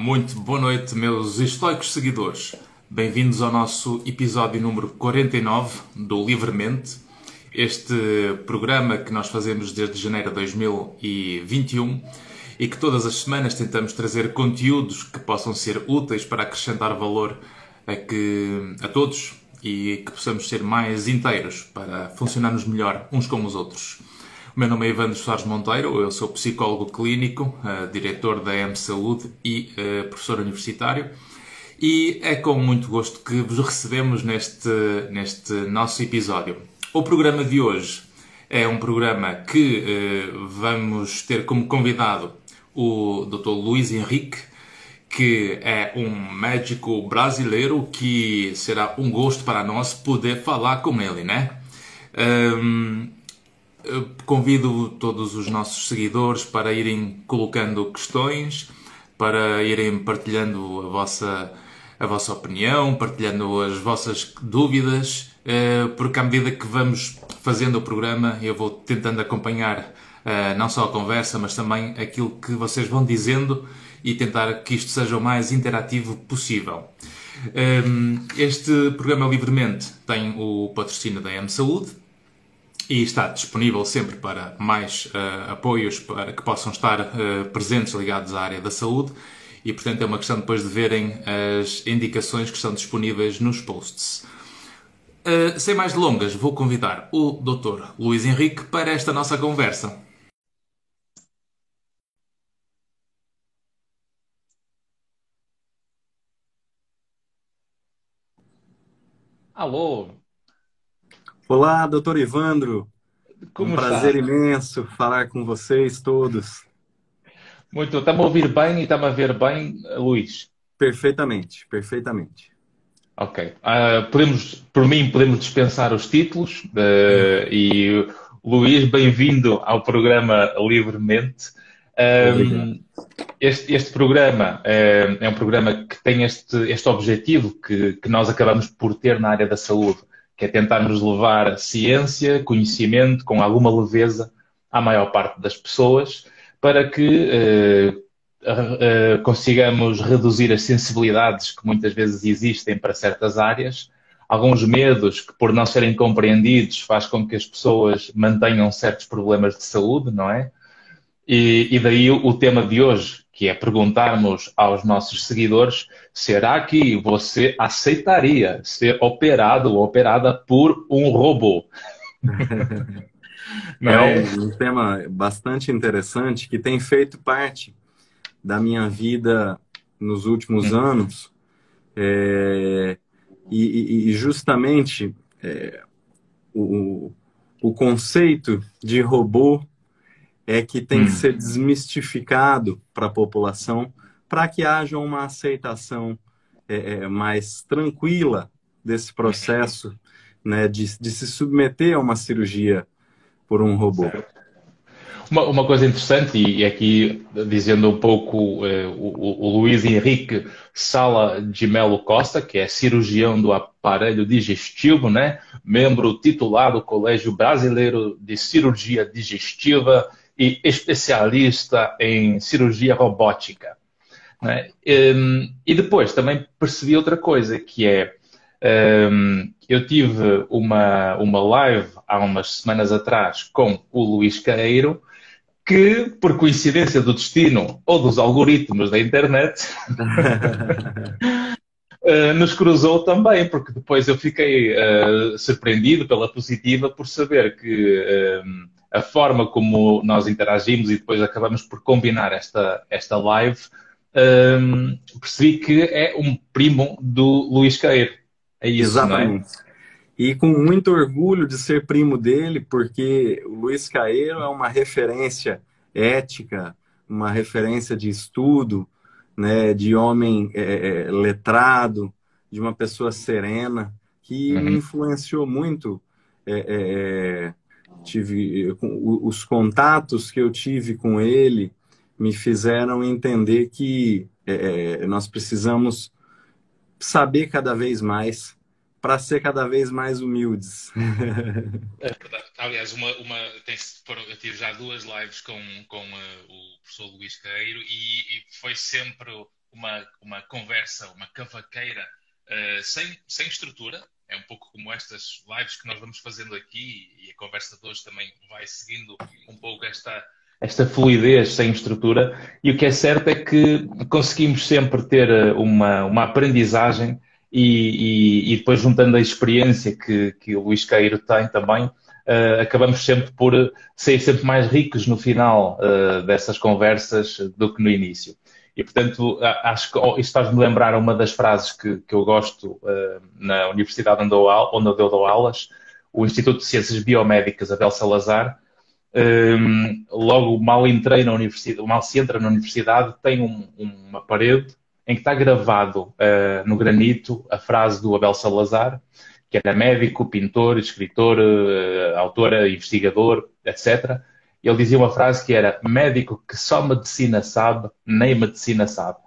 muito boa noite, meus estoicos seguidores. Bem-vindos ao nosso episódio número 49 do Livremente. Este programa que nós fazemos desde janeiro de 2021 e que todas as semanas tentamos trazer conteúdos que possam ser úteis para acrescentar valor a, que, a todos e que possamos ser mais inteiros para funcionarmos melhor uns com os outros. O meu nome é Evandro Soares Monteiro, eu sou psicólogo clínico, uh, diretor da M Saúde e uh, professor universitário. E é com muito gosto que vos recebemos neste, neste nosso episódio. O programa de hoje é um programa que uh, vamos ter como convidado o Dr. Luiz Henrique, que é um médico brasileiro que será um gosto para nós poder falar com ele, né? Um, convido todos os nossos seguidores para irem colocando questões, para irem partilhando a vossa, a vossa opinião, partilhando as vossas dúvidas, eh, porque à medida que vamos fazendo o programa, eu vou tentando acompanhar eh, não só a conversa, mas também aquilo que vocês vão dizendo e tentar que isto seja o mais interativo possível. Ehm, este programa Livremente tem o patrocínio da M Saúde, e está disponível sempre para mais uh, apoios para que possam estar uh, presentes ligados à área da saúde e, portanto, é uma questão depois de verem as indicações que estão disponíveis nos posts. Uh, sem mais delongas, vou convidar o Dr. Luís Henrique para esta nossa conversa. Alô, Olá, doutor Ivandro. Como um prazer está? imenso falar com vocês todos. Muito, está-me a ouvir bem e está-me a ver bem, Luís? Perfeitamente, perfeitamente. Ok. Uh, podemos, por mim, podemos dispensar os títulos. Uh, e Luís, bem-vindo ao programa Livremente. Um, este, este, programa é, é, um programa que tem este, este objetivo que, que nós acabamos por ter na área da saúde que é tentarmos levar ciência, conhecimento com alguma leveza à maior parte das pessoas, para que eh, eh, consigamos reduzir as sensibilidades que muitas vezes existem para certas áreas, alguns medos que, por não serem compreendidos, faz com que as pessoas mantenham certos problemas de saúde, não é? E, e daí o tema de hoje, que é perguntarmos aos nossos seguidores: será que você aceitaria ser operado ou operada por um robô? é, é um tema bastante interessante que tem feito parte da minha vida nos últimos hum. anos. É, e, e, justamente é, o, o conceito de robô é que tem hum. que ser desmistificado para a população para que haja uma aceitação é, é, mais tranquila desse processo né, de, de, se submeter a uma cirurgia por um robô. Uma, uma coisa interessante, e aqui dizendo um pouco eh, o, o, Luiz Henrique Sala de Melo Costa, que é cirurgião do aparelho digestivo, né? membro titular do Colégio Brasileiro de Cirurgia Digestiva, e especialista em cirurgia robótica. Né? Um, e depois também percebi outra coisa, que é um, eu tive uma, uma live há umas semanas atrás com o Luís Caeiro, que, por coincidência do destino ou dos algoritmos da internet, uh, nos cruzou também, porque depois eu fiquei uh, surpreendido pela positiva por saber que a forma como nós interagimos e depois acabamos por combinar esta, esta live, um, percebi que é um primo do Luís Caeiro. É isso, é? Exatamente. É? E com muito orgulho de ser primo dele, porque o Luiz Caeiro é uma referência ética, uma referência de estudo, né, de homem é, é letrado, de uma pessoa serena, que uhum. influenciou muito é, é tive os contatos que eu tive com ele me fizeram entender que é, é nós precisamos saber cada vez mais para ser cada vez mais humildes. É Aliás, uma, uma, tem, eu tive já duas lives com, com uh, o professor Luís Caeiro e, e, foi sempre uma, uma conversa, uma cavaqueira uh, sem, sem estrutura. É um pouco como estas lives que nós vamos fazendo aqui e a conversa de hoje também vai seguindo um pouco esta, esta fluidez sem estrutura. E o que é certo é que conseguimos sempre ter eh, uma, uma aprendizagem e, e, e depois juntando a experiência que, que o Luís tem também, uh, acabamos sempre por ser sempre mais ricos no final uh, dessas conversas do que no início. E, portanto, acho que oh, isto faz-me lembrar uma das frases que, que eu gosto uh, na universidade onde eu, onde eu dou aulas, o Instituto de Ciências Biomédicas Abel Salazar, um, logo mal entrei na universidade, mal se entra na universidade, tem um, uma parede em que está gravado uh, no granito a frase do Abel Salazar, que era médico, pintor, escritor, uh, investigador, etc. Ele dizia uma frase que era médico que só medicina sabe, nem medicina sabe.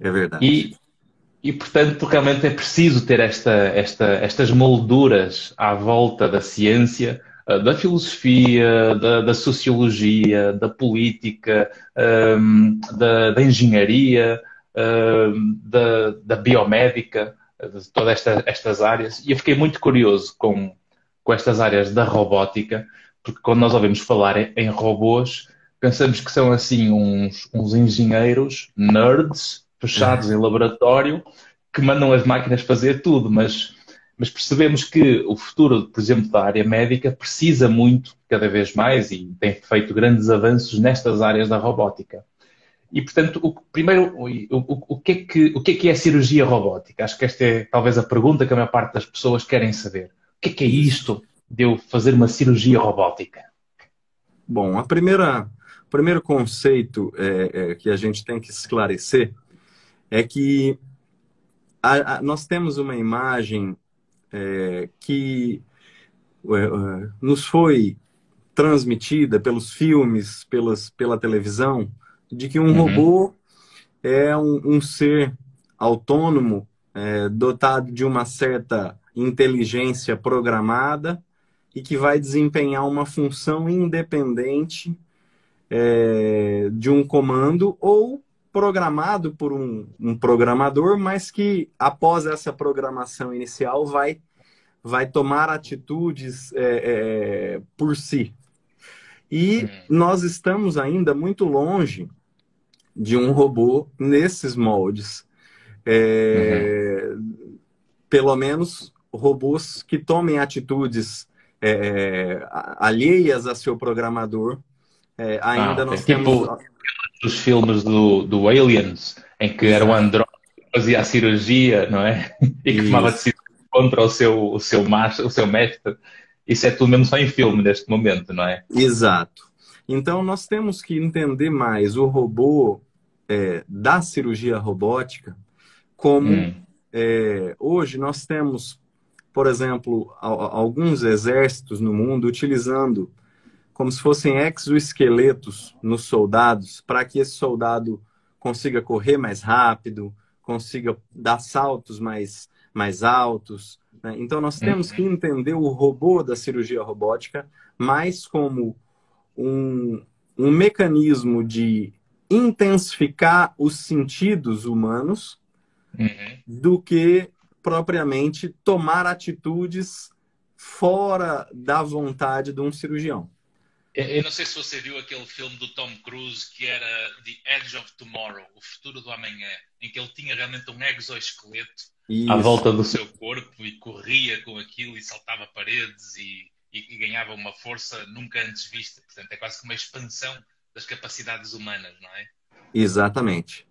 É verdade. E, e portanto, realmente é preciso ter esta, esta, estas molduras à volta da ciência, eh, da filosofia, da, da sociologia, da política, um, ehm, da, da engenharia, da, da, biomédica, de todas esta, estas áreas. E eu fiquei muito curioso com, com estas áreas da robótica, porque quando nós ouvimos falar em, robôs, pensamos que são assim uns, uns engenheiros nerds fechados em laboratório que mandam as máquinas fazer tudo, mas, mas percebemos que o futuro, por exemplo, da área médica precisa muito, cada vez mais, e tem feito grandes avanços nestas áreas da robótica. E, portanto, o, primeiro, o, o, o, que é que, o que é que é cirurgia robótica? Acho que esta é talvez a pergunta que a maior parte das pessoas querem saber. O que é que é isto de eu fazer uma cirurgia robótica? Bom, a primeira, o primeiro conceito é, é, que a gente tem que esclarecer é que a, a, nós temos uma imagem é, que é, é, nos foi transmitida pelos filmes, pelas, pela televisão, de que um uhum. robô é um, um ser autônomo, é, dotado de uma certa inteligência programada e que vai desempenhar uma função independente é, de um comando ou programado por um, um, programador, mas que após essa programação inicial vai, vai tomar atitudes é, é, por si. E uhum. nós estamos ainda muito longe de um robô nesses moldes. É, uhum. Pelo menos robôs que tomem atitudes é, alheias a seu programador. É, ainda ah, nós temos. Tipo os filmes do, do Aliens, em que era um androide que fazia a cirurgia, não é? E que tomava decisões contra o seu, o, seu macho, o seu mestre. Isso é tudo mesmo só em filme neste momento, não é? Exato. Então nós temos que entender mais o robô é, da cirurgia robótica, como hum. é, hoje nós temos, por exemplo, a, a, alguns exércitos no mundo utilizando como se fossem exoesqueletos nos soldados, para que esse soldado consiga correr mais rápido, consiga dar saltos mais, mais altos. Né? Então, nós temos que entender o robô da cirurgia robótica mais como um, um mecanismo de intensificar os sentidos humanos uhum. do que propriamente tomar atitudes fora da vontade de um cirurgião. Eu não sei se você viu aquele filme do Tom Cruise que era The Edge of Tomorrow, o futuro do amanhã, em que ele tinha realmente um exoesqueleto Isso. à volta do seu corpo e corria com aquilo e saltava paredes e, e, e ganhava uma força nunca antes vista. Portanto, é quase que uma expansão das capacidades humanas, não é? Exatamente.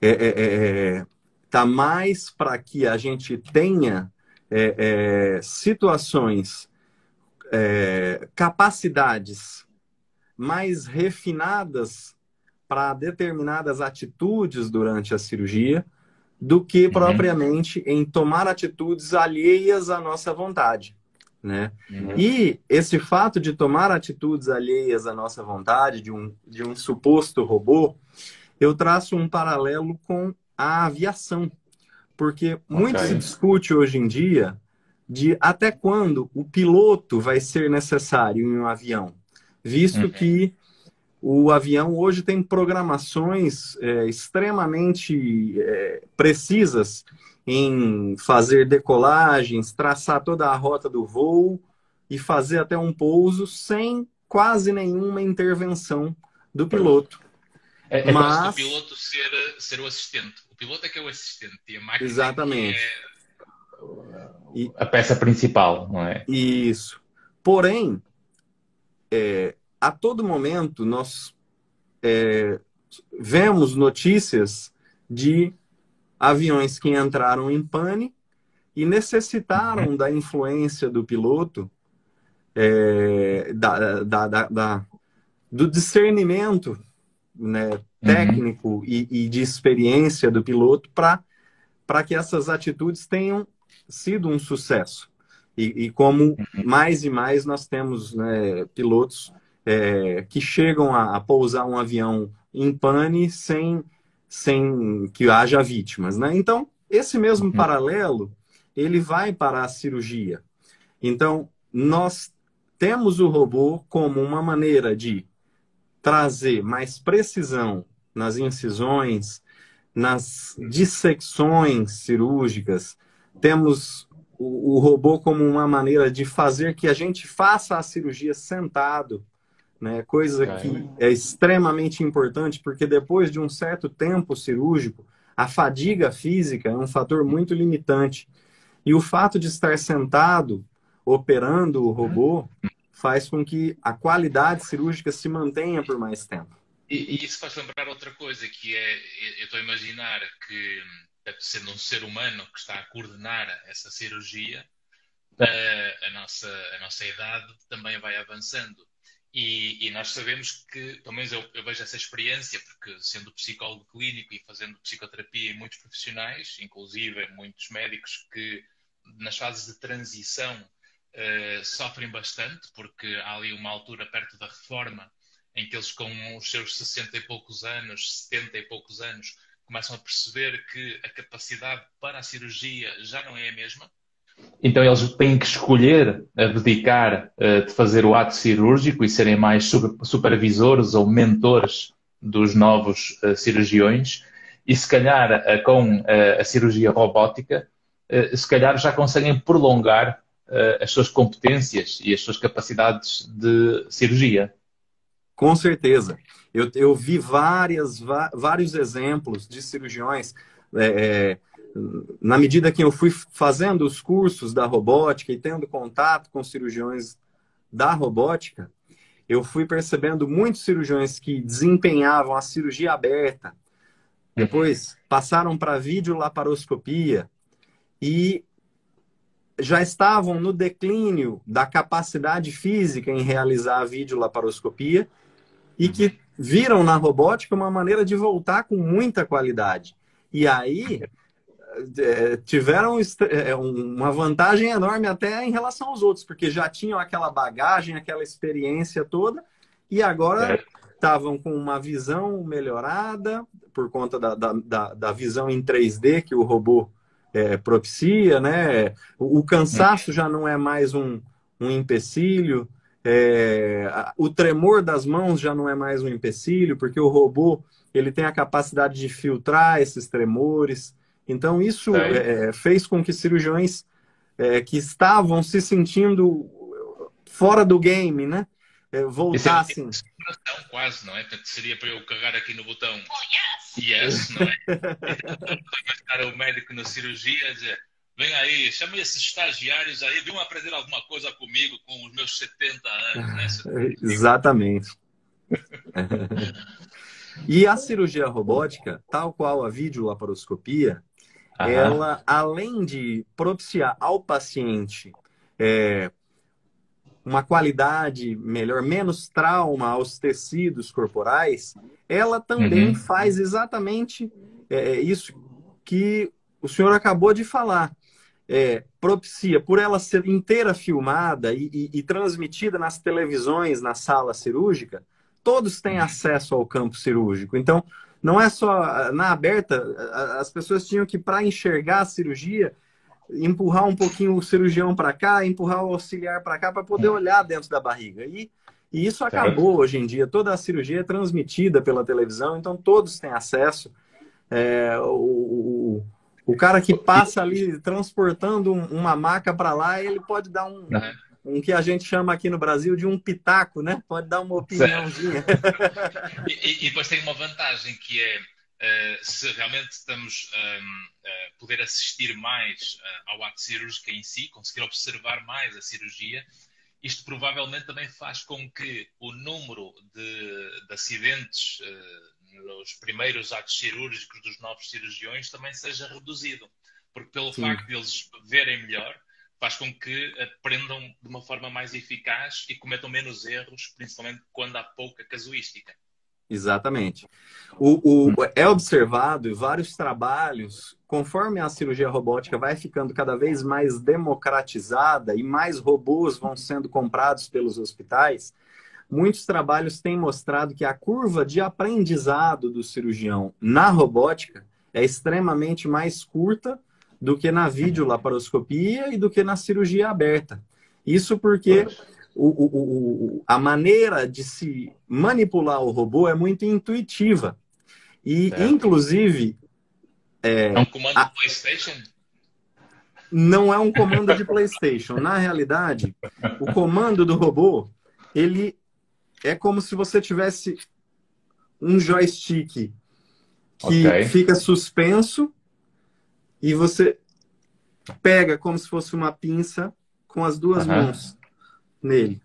Está é, é, é, tá mais para que a gente tenha é, é, situações, é, capacidades mais refinadas para determinadas atitudes durante a cirurgia do que uhum. propriamente em tomar atitudes alheias à nossa vontade né? Uhum. E esse fato de tomar atitudes alheias à nossa vontade, de um, de um suposto robô, eu traço um paralelo com a aviação. Porque okay. muito se discute hoje em dia de até quando o piloto vai ser necessário em um avião, visto uhum. que o avião hoje tem programações é, extremamente é, precisas em fazer decolagens, traçar toda a rota do voo e fazer até um pouso sem quase nenhuma intervenção do piloto. É, é Mas... o piloto ser, ser o assistente. O piloto é que é o assistente e a máquina Exatamente. é a peça principal, não é? Isso. Porém, é, a todo momento nós é, vemos notícias de aviões que entraram em pane e necessitaram da influência do piloto, é, da, da, da, do discernimento né, uhum. Técnico uhum. e, e, de experiência do piloto para que essas atitudes tenham sido um sucesso. E, e como uhum. mais e mais nós temos né, pilotos é, que chegam a, a, pousar um avião em pane sem, sem que haja vítimas. Né? Então, esse mesmo uhum. paralelo, ele vai para a cirurgia. Então, nós temos o robô como uma maneira de trazer mais precisão nas incisões, nas dissecções cirúrgicas, temos o, o, robô como uma maneira de fazer que a gente faça a cirurgia sentado, né? Coisa que é extremamente importante, porque depois de um certo tempo cirúrgico, a fadiga física é um fator muito limitante. E o fato de estar sentado, operando o robô, faz com que a qualidade cirúrgica se mantenha por mais tempo. E, e isso faz lembrar outra coisa, que é, eu estou a imaginar que sendo um ser humano que está a coordenar essa cirurgia, a, a nossa, a nossa idade também vai avançando. E, e, nós sabemos que, pelo menos eu, eu, vejo essa experiência, porque sendo psicólogo clínico e fazendo psicoterapia em muitos profissionais, inclusive muitos médicos que nas fases de transição uh, sofrem bastante, porque há ali uma altura perto da reforma em que eles com os seus 60 e poucos anos, 70 e poucos anos, começam a perceber que a capacidade para a cirurgia já não é a mesma. Então eles têm que escolher abdicar uh, de fazer o ato cirúrgico e serem mais supervisores ou mentores dos novos uh, cirurgiões e se calhar uh, com a cirurgia robótica se calhar já conseguem prolongar as suas competências e as suas capacidades de cirurgia. Com certeza. Eu, eu vi várias, vários exemplos de cirurgiões. É, é, na medida que eu fui fazendo os cursos da robótica e tendo contato com cirurgiões da robótica, eu fui percebendo muitos cirurgiões que desempenhavam a cirurgia aberta, depois passaram para videolaparoscopia e já estavam no declínio da capacidade física em realizar a videolaparoscopia e que viram na robótica uma maneira de voltar com muita qualidade. E aí é, tiveram é, uma vantagem enorme até em relação aos outros, porque já tinham aquela bagagem, aquela experiência toda, e agora estavam com uma visão melhorada por conta da, da, da, visão em 3D que o robô é, propicia, né? O, o cansaço já não é mais um, um empecilho. É, o tremor das mãos já não é mais um empecilho, porque o robô ele tem a capacidade de filtrar esses tremores. Então, isso é. É, fez com que cirurgiões é, que estavam se sentindo fora do game, né? É, voltassem. É quase, não é? Portanto, seria para eu carregar aqui no botão oh, yes! yes, não é? o médico na cirurgia dizer Vem aí, chama esses estagiários aí, venham aprender alguma coisa comigo com os meus 70 anos, né? Exatamente. e a cirurgia robótica, tal qual a videolaparoscopia, Aham. ela, além de propiciar ao paciente é, uma qualidade melhor, menos trauma aos tecidos corporais, ela também uhum. faz exatamente é, isso que o senhor acabou de falar é, propicia, por ela ser inteira filmada e, e, e, transmitida nas televisões, na sala cirúrgica, todos têm acesso ao campo cirúrgico. Então, não é só na aberta, as pessoas tinham que, para enxergar a cirurgia, empurrar um pouquinho o cirurgião para cá, empurrar o auxiliar para cá, para poder olhar dentro da barriga. E E isso acabou hoje em dia. Toda a cirurgia é transmitida pela televisão, então todos têm acesso. É, o, o, o, cara que passa ali transportando uma maca para lá, ele pode dar um, um que a gente chama aqui no Brasil de um pitaco, né? Pode dar uma opiniãozinha. e, e, depois tem uma vantagem que é uh, se realmente estamos a um, uh, poder assistir mais uh, ao ato cirúrgico em si, conseguir observar mais a cirurgia, isto provavelmente também faz com que o número de, de acidentes nos primeiros atos cirúrgicos dos novos cirurgiões também seja reduzido. Porque pelo Sim. facto de eles verem melhor, faz com que aprendam de uma forma mais eficaz e cometam menos erros, principalmente quando há pouca casuística. Exatamente. O, o, é observado em vários trabalhos, conforme a cirurgia robótica vai ficando cada vez mais democratizada e mais robôs vão sendo comprados pelos hospitais, muitos trabalhos têm mostrado que a curva de aprendizado do cirurgião na robótica é extremamente mais curta do que na videolaparoscopia e do que na cirurgia aberta. Isso porque o, o, o, a maneira de se manipular o robô é muito intuitiva. E, é. inclusive. É, é um comando a... de PlayStation? Não é um comando de PlayStation. Na realidade, o comando do robô ele é como se você tivesse um joystick que okay. fica suspenso e você pega como se fosse uma pinça com as duas uhum. mãos nele.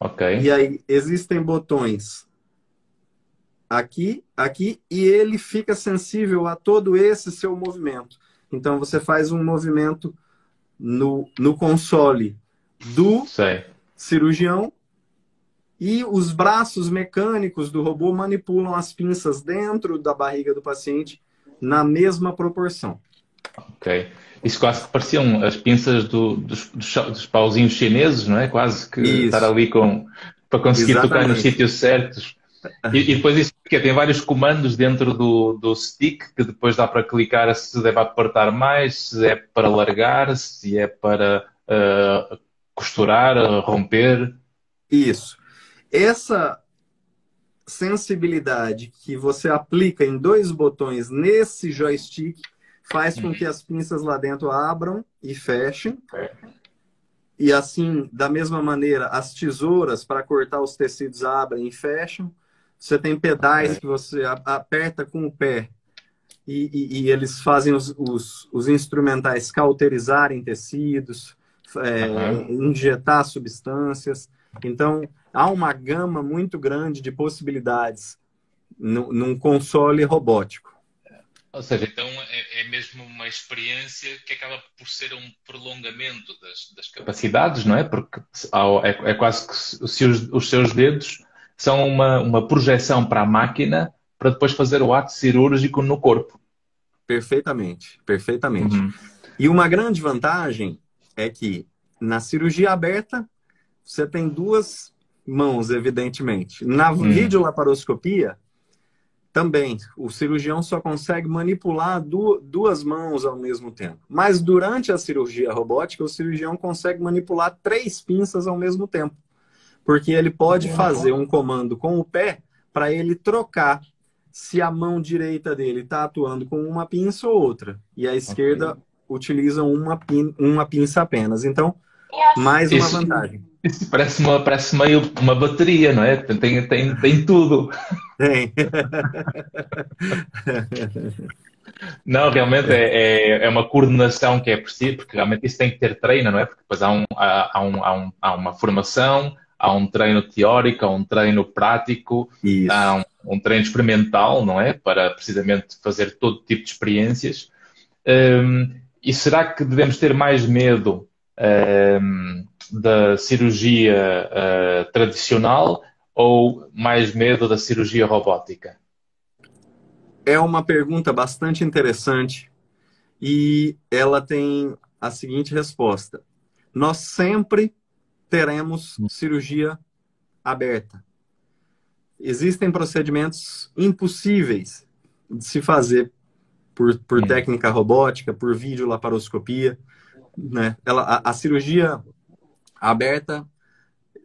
Ok. E aí existem botões aqui, aqui, e ele fica sensível a todo esse seu movimento. Então você faz um movimento no, no console do Sei. cirurgião e os braços mecânicos do robô manipulam as pinças dentro da barriga do paciente na mesma proporção. Ok. Isso quase que pareciam as pinças do, dos, dos, pauzinhos chineses, não é? Quase que isso. estar ali com para conseguir Exatamente. tocar nos sítios certos. E, e, depois isso que tem vários comandos dentro do, do stick que depois dá para clicar se deve apertar mais, se é para largar, se é para uh, costurar, uh, romper. Isso. Essa sensibilidade que você aplica em dois botões nesse joystick faz com que as pinças lá dentro abram e fechem. E assim, da mesma maneira, as tesouras para cortar os tecidos abrem e fecham. Você tem pedais que você aperta com o pé e, e, e eles fazem os, os, os, instrumentais cauterizarem tecidos, é, uhum. injetar substâncias. Então, há uma gama muito grande de possibilidades no, num console robótico. Ou seja, então é, é, mesmo uma experiência que acaba por ser um prolongamento das, das capacidades, não é? Porque é, é quase que se os, os, seus dedos são uma, uma projeção para a máquina para depois fazer o ato cirúrgico no corpo. Perfeitamente, perfeitamente. Uhum. E uma grande vantagem é que na cirurgia aberta você tem duas mãos, evidentemente. Na uhum. videolaparoscopia, também, o cirurgião só consegue manipular duas mãos ao mesmo tempo. Mas durante a cirurgia robótica, o cirurgião consegue manipular três pinças ao mesmo tempo. Porque ele pode fazer um comando com o pé para ele trocar se a mão direita dele está atuando com uma pinça ou outra. E a esquerda okay. utiliza uma, pin uma pinça apenas. Então, mais uma Isso. vantagem. Isso parece, uma, parece meio uma bateria, não é? Tem, tem, tem tudo. Tem. Não, realmente é, é, é, uma coordenação que é preciso, porque realmente isso tem que ter treino, não é? Porque depois há, um, há, um, há, um, há uma formação, há um treino teórico, há um treino prático, isso. há um, um, treino experimental, não é? Para precisamente fazer todo tipo de experiências. Um, e será que devemos ter mais medo da cirurgia uh, tradicional ou mais medo da cirurgia robótica? É uma pergunta bastante interessante e ela tem a seguinte resposta: nós sempre teremos cirurgia aberta. Existem procedimentos impossíveis de se fazer por, por técnica robótica, por videolaparoscopia. Né? Ela, a, a cirurgia aberta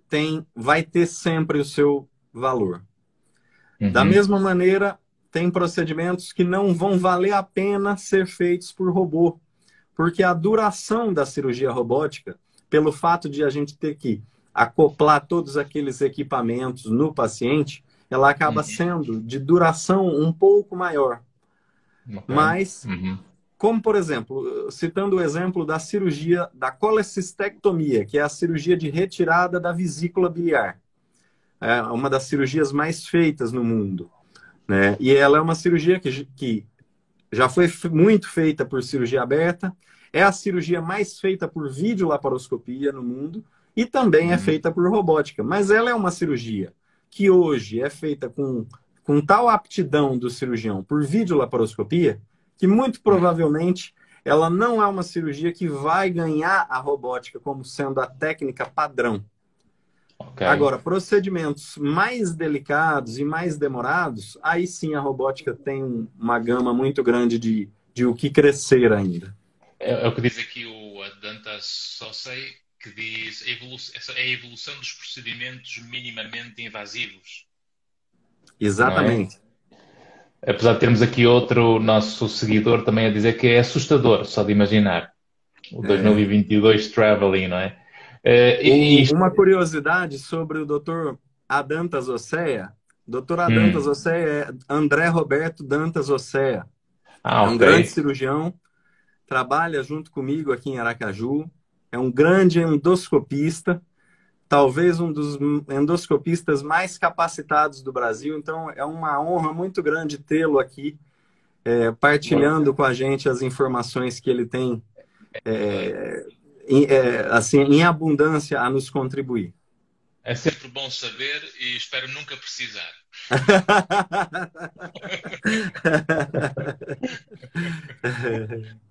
tem, vai ter sempre o seu valor. Uhum. Da mesma maneira, tem procedimentos que não vão valer a pena ser feitos por robô, porque a duração da cirurgia robótica, pelo fato de a gente ter que acoplar todos aqueles equipamentos no paciente, ela acaba uhum. sendo de duração um pouco maior. Mas, uhum. Como por exemplo, citando o exemplo da cirurgia da colecistectomia, que é a cirurgia de retirada da vesícula biliar. É uma das cirurgias mais feitas no mundo. Né? E ela é uma cirurgia que, que já foi muito feita por cirurgia aberta, é a cirurgia mais feita por videolaparoscopia no mundo e também é uhum. feita por robótica. Mas ela é uma cirurgia que hoje é feita com, com tal aptidão do cirurgião por videolaparoscopia que muito provavelmente ela não é uma cirurgia que vai ganhar a robótica como sendo a técnica padrão. Okay. Agora, procedimentos mais delicados e mais demorados, aí sim a robótica tem uma gama muito grande de, de o que crescer ainda. É, é o que diz aqui o Danta Sosei, que diz é a evolução dos procedimentos minimamente invasivos. Exatamente. É? Apesar de termos aqui outro nosso seguidor também a dizer que é assustador, só de imaginar. O 2022 é. Traveling, não é? É, e... Uma curiosidade sobre o Dr. Adantas Oceia. Dr. Adantas hum. É André Roberto Dantas Oceia. Ah, é um okay. grande cirurgião, trabalha junto comigo aqui em Aracaju. É um grande endoscopista, talvez um dos endoscopistas mais capacitados do Brasil. Então, é uma honra muito grande tê-lo aqui, é, partilhando com a gente as informações que ele tem é, em, é, assim, em abundância a nos contribuir. É sempre bom saber e espero nunca precisar.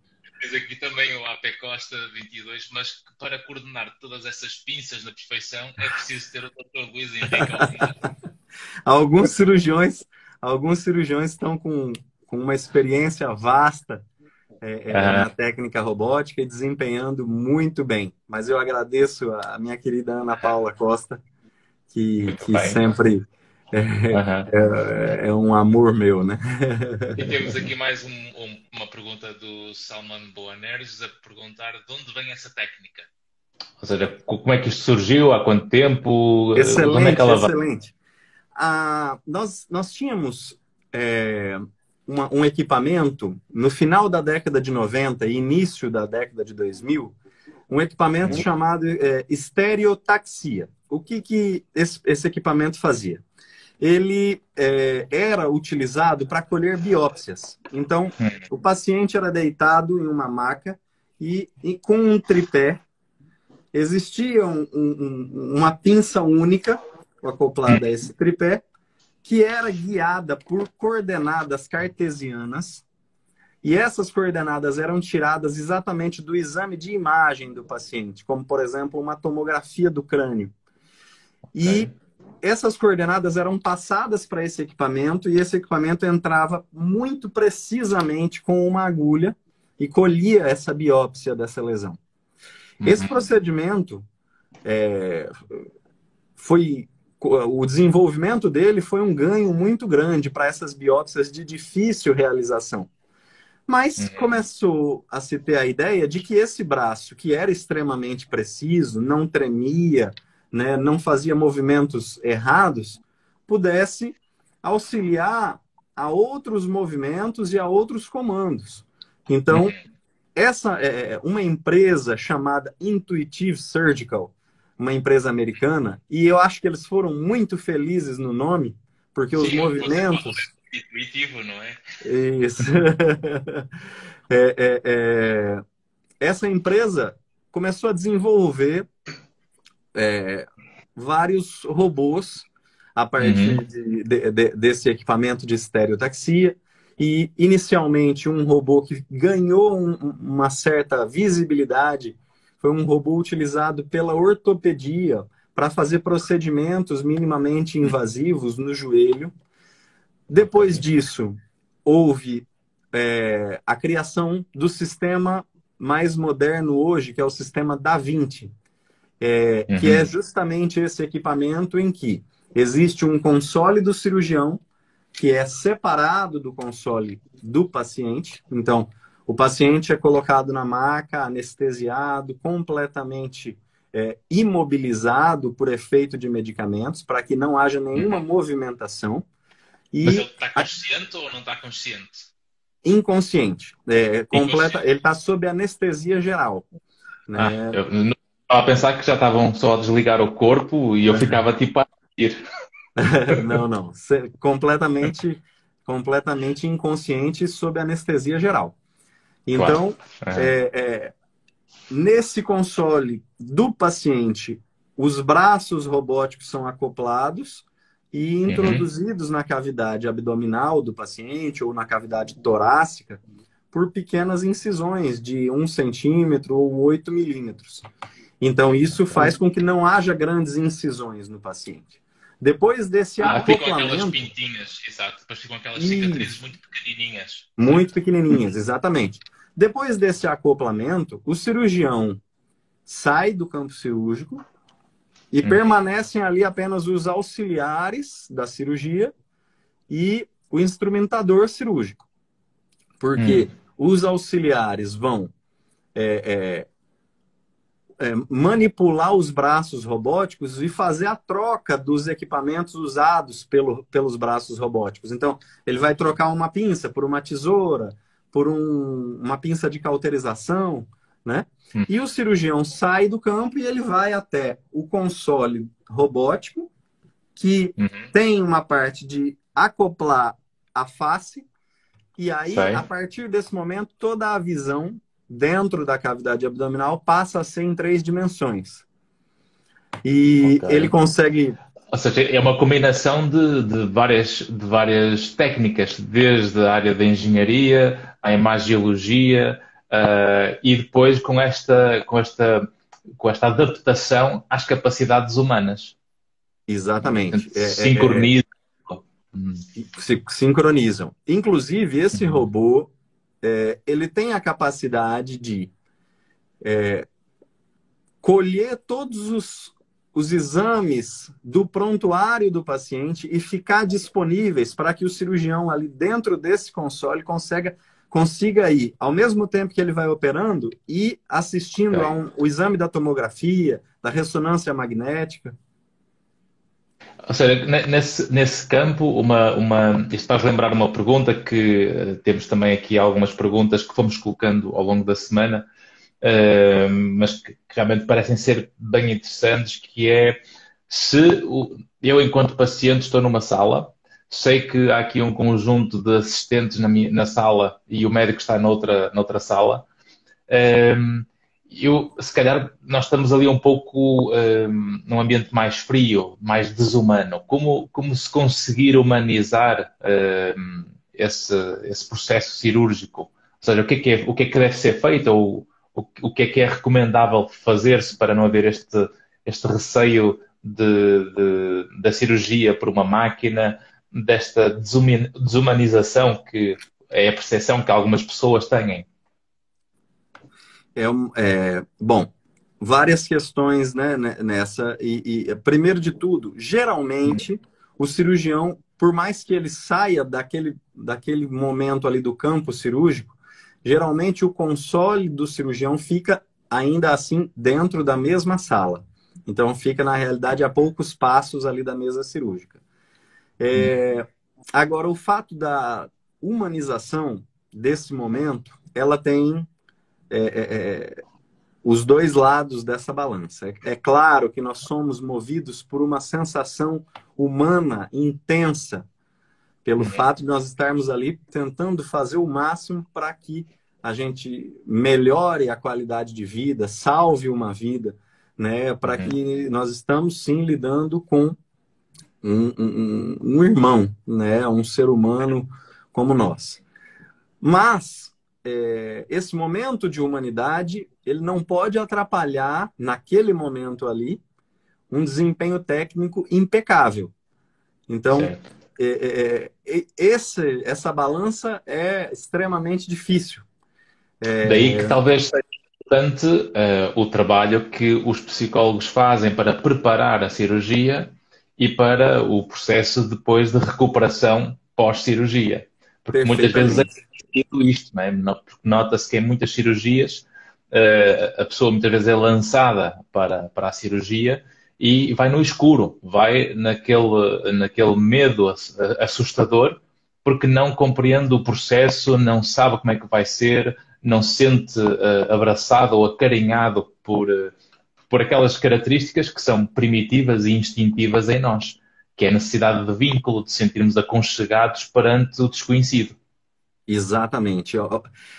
Diz aqui também o AP Costa 22, mas para coordenar todas essas pinças na perfeição é preciso ter o Dr. Luiz Henrique Alguns cirurgiões, alguns cirurgiões estão com, com uma experiência vasta é, é, na técnica robótica e desempenhando muito bem. Mas eu agradeço a minha querida Ana Paula Costa, que, que sempre é, é, é, um amor meu, né? E temos aqui mais um, um, uma pergunta do Salman Boanerges a perguntar de onde vem essa técnica? Ou seja, como é que isto surgiu, há quanto tempo? Excelente, é excelente. Ah, nós, nós tínhamos é, uma, um equipamento, no final da década de 90 e início da década de 2000, um equipamento uhum. chamado é, estereotaxia. O que, que esse, esse equipamento fazia? Ele é, era utilizado para colher biópsias. Então, uhum. o paciente era deitado em uma maca e, e com um tripé existia um, um, uma pinça única acoplada a esse tripé que era guiada por coordenadas cartesianas. E essas coordenadas eram tiradas exatamente do exame de imagem do paciente, como, por exemplo, uma tomografia do crânio. E essas coordenadas eram passadas para esse equipamento e esse equipamento entrava muito precisamente com uma agulha e colhia essa biópsia dessa lesão. Uhum. Esse procedimento é, foi o desenvolvimento dele foi um ganho muito grande para essas biópsias de difícil realização. Mas uhum. começou a se ter a ideia de que esse braço, que era extremamente preciso, não tremia, né, não fazia movimentos errados, pudesse auxiliar a outros movimentos e a outros comandos. Então, essa é uma empresa chamada Intuitive Surgical, uma empresa americana, e eu acho que eles foram muito felizes no nome, porque Sim, os movimentos. Intuitivo, não é? Isso. é, é, é... Essa empresa começou a desenvolver é, vários robôs a partir uhum. de, de, de, desse equipamento de estereotaxia. E, inicialmente, um robô que ganhou um, uma certa visibilidade foi um robô utilizado pela ortopedia para fazer procedimentos minimamente invasivos no joelho. Depois disso, houve é, a criação do sistema mais moderno hoje, que é o sistema Da Vinci. É, uhum. que é justamente esse equipamento em que existe um console do cirurgião que é separado do console do paciente. Então, o paciente é colocado na maca, anestesiado, completamente é, imobilizado por efeito de medicamentos, para que não haja nenhuma uhum. movimentação. E Mas ele está consciente a... ou não está consciente? Inconsciente. É, completa... Ele está sob anestesia geral. Né? Ah, eu a pensar que já estavam só a desligar o corpo e eu ficava tipo a ir. não, não. Completamente, completamente inconsciente sob anestesia geral. Então, claro. é. É, é, nesse console do paciente, os braços robóticos são acoplados e uhum. introduzidos uhum. na cavidade abdominal do paciente ou na cavidade torácica por pequenas incisões de 1 centímetro ou 8 milímetros. Então, isso faz com que não haja grandes incisões no paciente. Depois desse ah, acoplamento... ficam aquelas pintinhas, exato. Depois ficam aquelas cicatrizes muito pequenininhas. Muito pequenininhas, exatamente. Depois desse acoplamento, o cirurgião sai do campo cirúrgico e hum. permanecem ali apenas os auxiliares da cirurgia e o instrumentador cirúrgico. Porque hum. os auxiliares vão é, é, é, manipular os braços robóticos e fazer a troca dos equipamentos usados pelo, pelos braços robóticos. Então, ele vai trocar uma pinça por uma tesoura, por um, uma pinça de cauterização, né? Hum. E o cirurgião sai do campo e ele vai até o console robótico, que uhum. tem uma parte de acoplar a face, e aí, Sai. a partir desse momento, toda a visão dentro da cavidade abdominal passa a ser em três dimensões. E okay. ele consegue ou seja, é uma combinação de, de, várias, de várias técnicas, desde a área da engenharia, a imagiologia, uh, e depois com esta, com, esta, com esta adaptação às capacidades humanas. Exatamente. É, sincronizam. Se sincronizam. Inclusive, esse uhum. robô, é, ele tem a capacidade de é, colher todos os os exames do prontuário do paciente e ficar disponíveis para que o cirurgião ali dentro desse console consiga, consiga ir, ao mesmo tempo que ele vai operando, e assistindo é. a um, o exame da tomografia, da ressonância magnética. Ou seja, nesse, nesse campo, uma, uma, isto faz lembrar uma pergunta que eh, temos também aqui algumas perguntas que fomos colocando ao longo da semana uh, mas que, que, realmente parecem ser bem interessantes, que é se o, eu, enquanto paciente, estou numa sala, sei que há aqui um conjunto de assistentes na, minha, na sala e o médico está noutra, noutra sala, um, eu, se calhar nós estamos ali um pouco um, num ambiente mais frio, mais desumano. Como, como se conseguir humanizar um, esse, esse processo cirúrgico? Ou seja, o que é que, é, o que, é que deve ser feito? Ou o, o que é que é recomendável fazer-se para não haver este, este receio de, de, da cirurgia por uma máquina, desta desumanização que é a percepção que algumas pessoas têm? É, é bom, várias questões né, nessa. E, e, primeiro de tudo, geralmente o cirurgião, por mais que ele saia daquele, daquele momento ali do campo cirúrgico, geralmente o console do cirurgião fica ainda assim dentro da mesma sala. Então fica na realidade a poucos passos ali da mesa cirúrgica. É, agora o fato da humanização desse momento, ela tem é, é, é os dois lados dessa balança. É, é claro que nós somos movidos por uma sensação humana intensa pelo uhum. fato de nós estarmos ali tentando fazer o máximo para que a gente melhore a qualidade de vida, salve uma vida, né? Para uhum. que nós estamos sim lidando com um, um, um, irmão, né? Um ser humano como nós. Mas é, esse momento de humanidade ele não pode atrapalhar naquele momento ali um desempenho técnico impecável. Então é, é, é, esse, essa balança é extremamente difícil. É... Daí que talvez importante uh, o trabalho que os psicólogos fazem para preparar a cirurgia e para o processo depois de recuperação pós-cirurgia. Porque muitas vezes é isto, não é? Porque nota-se que em muitas cirurgias uh, a pessoa muitas vezes é lançada para, para a cirurgia e vai no escuro, vai naquele, naquele medo assustador, porque não compreende o processo, não sabe como é que vai ser, não se sente uh, abraçado ou acarinhado por, uh, por aquelas características que são primitivas e instintivas em nós, que é a necessidade de vínculo, de sentirmos aconchegados perante o desconhecido. Exatamente.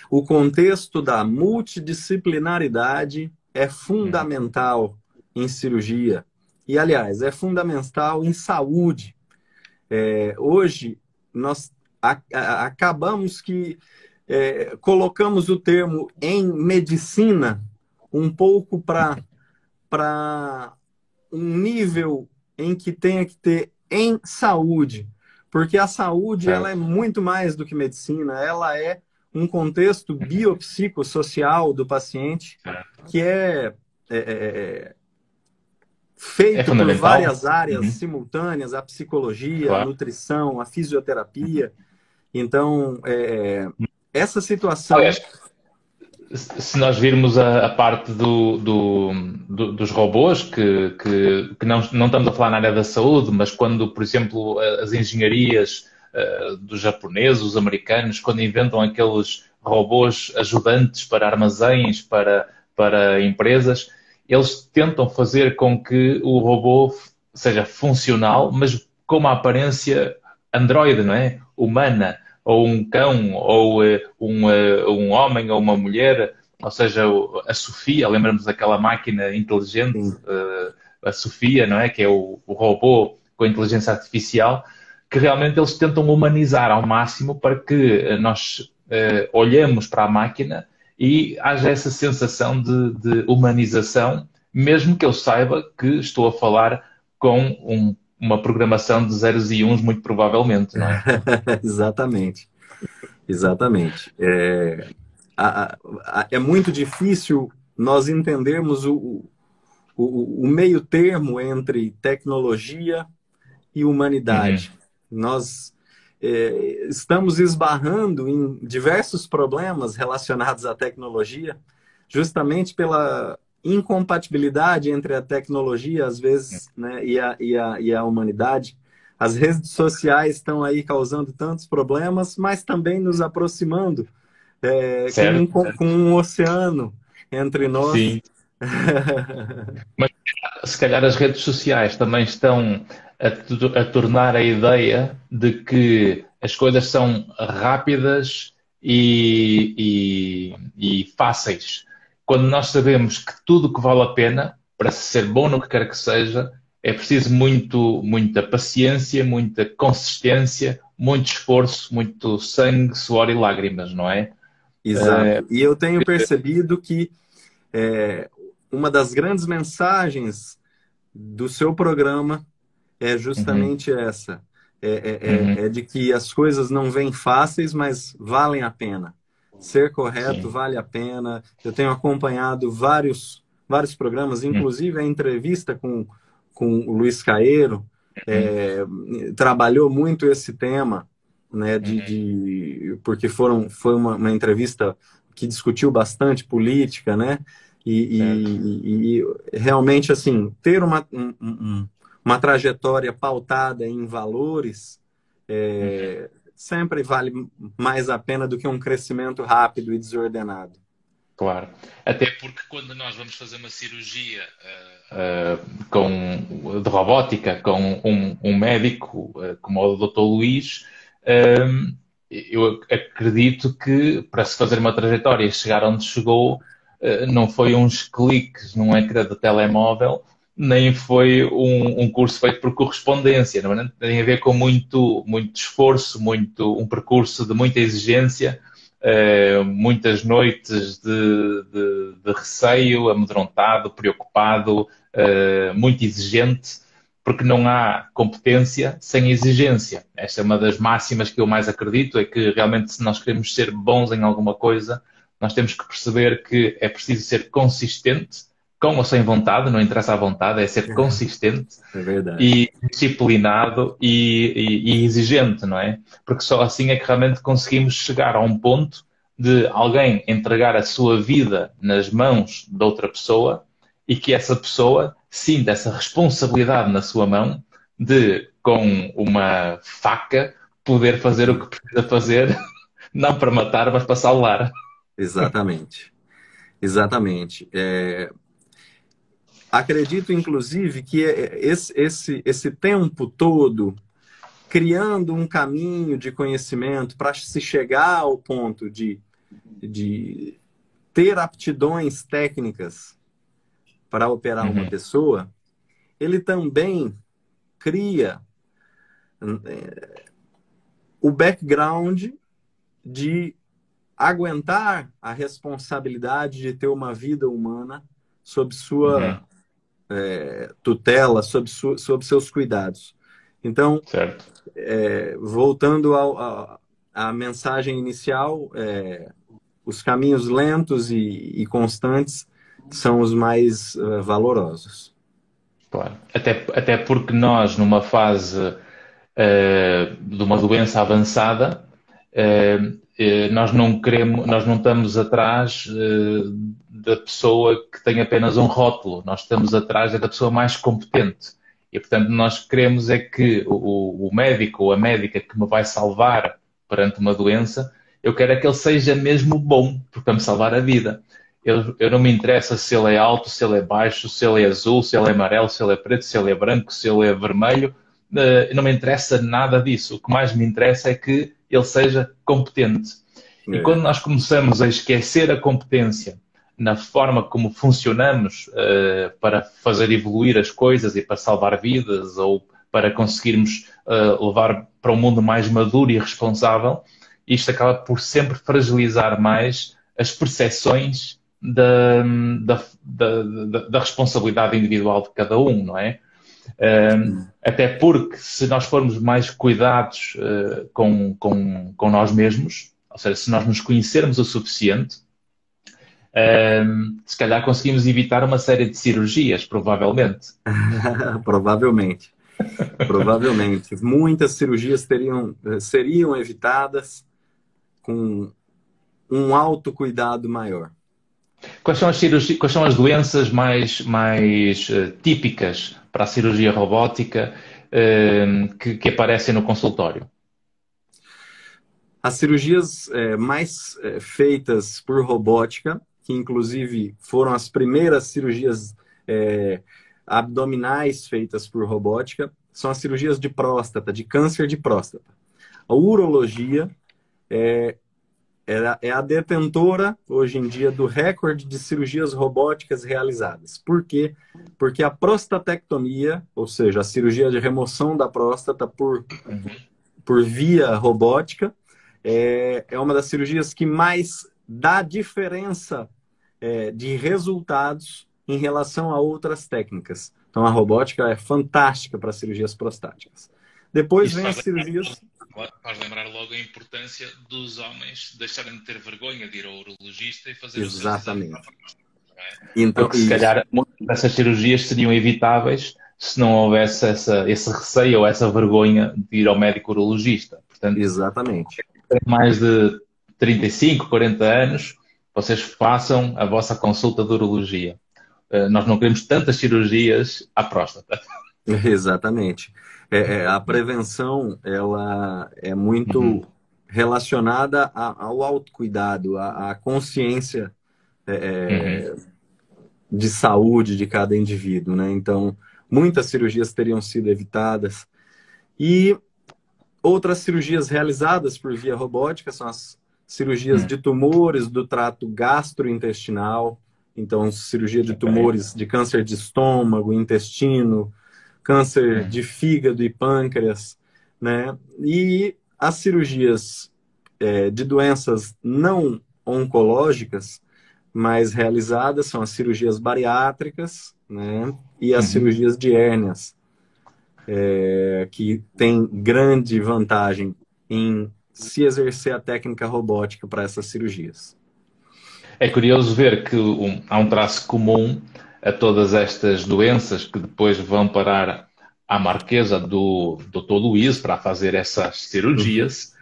O contexto da multidisciplinaridade é fundamental em cirurgia. E, aliás, é fundamental em saúde. É, hoje, nós a, a, acabamos que é, colocamos o termo em medicina um pouco para um nível em que tenha que ter em saúde. Porque a saúde ela é muito mais do que medicina, ela é um contexto biopsicossocial do paciente que é, é, é, é feito é por várias áreas uhum. simultâneas, a psicologia, claro. a nutrição, a fisioterapia. Então, é, essa situação. Se nós virmos a, a parte do, do, do, dos robôs, que, que, que, não, não estamos a falar na área da saúde, mas quando, por exemplo, as engenharias uh, dos japoneses, os americanos, quando inventam aqueles robôs ajudantes para armazéns, para, para empresas, eles tentam fazer com que o robô seja funcional, mas com uma aparência androide, não é? Humana, ou um cão, ou uh, um, uh, um homem ou uma mulher, ou seja, a Sofia, lembramos daquela máquina inteligente, uh, a Sofia, não é? Que é o, o robô com inteligência artificial, que realmente eles tentam humanizar ao máximo para que nós olhemos para a máquina e haja essa sensação de, de, humanização, mesmo que eu saiba que estou a falar com um, uma programação de zeros e uns, muito provavelmente, não é? Exatamente. Exatamente. É, a, a, é muito difícil nós entendermos o, o, o meio termo entre tecnologia e humanidade. Uhum. Nós é, estamos esbarrando em diversos problemas relacionados à tecnologia, justamente pela incompatibilidade entre a tecnologia, às vezes, né, e, a, e, a, e a humanidade. As redes sociais estão aí causando tantos problemas, mas também nos aproximando é, com, com, um oceano entre nós. Sim. mas se calhar as redes sociais também estão a, a tornar a ideia de que as coisas são rápidas e, e, e, fáceis. Quando nós sabemos que tudo que vale a pena, para ser bom no que quer que seja, é preciso muito, muita paciência, muita consistência, muito esforço, muito sangue, suor e lágrimas, não é? Exato. É... E eu tenho percebido que é, uma das grandes mensagens do seu programa é justamente uhum. essa. É, é, é, uhum. é, de que as coisas não vêm fáceis, mas valem a pena. Ser correto Sim. vale a pena. Eu tenho acompanhado vários, vários programas, uhum. inclusive a entrevista com, com o Luiz Caeiro, é, trabalhou muito esse tema, né, de, uhum. de porque foram, foi uma, uma, entrevista que discutiu bastante política, né, e, e, e realmente, assim, ter uma, um, um, uma trajetória pautada em valores é, uhum. Sempre vale mais a pena do que um crescimento rápido e desordenado. Claro. Até porque quando nós vamos fazer uma cirurgia uh, uh, com, de robótica com um, um médico uh, como o Dr. Luís, eu acredito que para se fazer uma trajetória e chegar onde chegou, não foi uns cliques num ecrã de telemóvel, nem foi um, um, curso feito por correspondência, não é? tem a ver com muito, muito esforço, muito, um percurso de muita exigência, uh, muitas noites de, de, de, receio, amedrontado, preocupado, uh, muito exigente, porque não há competência sem exigência. Esta é uma das máximas que eu mais acredito, é que realmente se nós queremos ser bons em alguma coisa, nós temos que perceber que é preciso ser consistente, com ou sem vontade, não interessa a vontade, é ser consistente é e disciplinado e, e, e, exigente, não é? Porque só assim é que realmente conseguimos chegar a um ponto de alguém entregar a sua vida nas mãos de outra pessoa e que essa pessoa sinta essa responsabilidade na sua mão de, com uma faca, poder fazer o que precisa fazer, não para matar, mas para salvar. Exatamente. Exatamente. É... Acredito, inclusive, que esse, esse, esse tempo todo criando um caminho de conhecimento para se chegar ao ponto de, de ter aptidões técnicas para operar uhum. uma pessoa, ele também cria é, o background de aguentar a responsabilidade de ter uma vida humana sob sua uhum. É, tutela, sob, sob seus cuidados. Então, é, voltando à mensagem inicial, é, os caminhos lentos e, e, constantes são os mais uh, valorosos. Claro. Até, até porque nós, numa fase uh, de uma doença avançada, uh, nós não queremos, nós não estamos atrás da pessoa que tem apenas um rótulo, nós estamos atrás da pessoa mais competente. E, portanto, nós queremos é que o, o médico ou a médica que me vai salvar perante uma doença, eu quero é que ele seja mesmo bom, porque vai me salvar a vida. Eu, eu, não me interessa se ele é alto, se ele é baixo, se ele é azul, se ele é amarelo, se ele é preto, se ele é branco, se ele é vermelho. Uh, não me interessa nada disso. O que mais me interessa é que ele seja competente. É. E quando nós começamos a esquecer a competência na forma como funcionamos uh, para fazer evoluir as coisas e para salvar vidas ou para conseguirmos uh, levar para um mundo mais maduro e responsável, isto acaba por sempre fragilizar mais as percepções da, da, da, da responsabilidade individual de cada um, não é? Uh, até porque se nós formos mais cuidados uh, com, com, com nós mesmos, ou seja, se nós nos conhecermos o suficiente, se calhar conseguimos evitar uma série de cirurgias, provavelmente. provavelmente. provavelmente. Muitas cirurgias teriam, seriam evitadas com um autocuidado maior. Quais são as, cirurgias, quais são as doenças mais, mais uh, típicas para a cirurgia robótica uh, que, que aparecem no consultório? As cirurgias é, mais é, feitas por robótica que inclusive foram as primeiras cirurgias é, abdominais feitas por robótica, são as cirurgias de próstata, de câncer de próstata. A urologia é, é, a detentora, hoje em dia, do recorde de cirurgias robóticas realizadas. Por quê? Porque a prostatectomia, ou seja, a cirurgia de remoção da próstata por, por via robótica, é, é uma das cirurgias que mais dá diferença é, de resultados em relação a outras técnicas. Então, a robótica é fantástica para cirurgias prostáticas. Depois Isso vem as cirurgias. Faz lembrar logo a importância dos homens deixarem de ter vergonha de ir ao urologista e fazer Exatamente. É? Então, Porque, se calhar, muitas dessas cirurgias seriam evitáveis se não houvesse essa, esse receio ou essa vergonha de ir ao médico urologista. Portanto, Exatamente. Mais de 35, 40 anos, vocês façam a vossa consulta de urologia. Uh, nós não queremos tantas cirurgias à próstata. Exatamente. É, é, a prevenção ela é muito uhum. relacionada a, ao autocuidado, à, à consciência é, é, uhum. de saúde de cada indivíduo. Né? Então, muitas cirurgias teriam sido evitadas. E outras cirurgias realizadas por via robótica são as cirurgias hum. de tumores do trato gastrointestinal, então cirurgia de tumores de câncer de estômago, intestino, câncer hum. de fígado e pâncreas, né? E as cirurgias é, de doenças não oncológicas, mas realizadas são as cirurgias bariátricas, né? E as uhum. cirurgias de hérnias, é, que tem grande vantagem em se exercer a técnica robótica para essas cirurgias. É curioso ver que um, há um traço comum a todas estas doenças que depois vão parar à marquesa do Dr. Luiz para fazer essas cirurgias,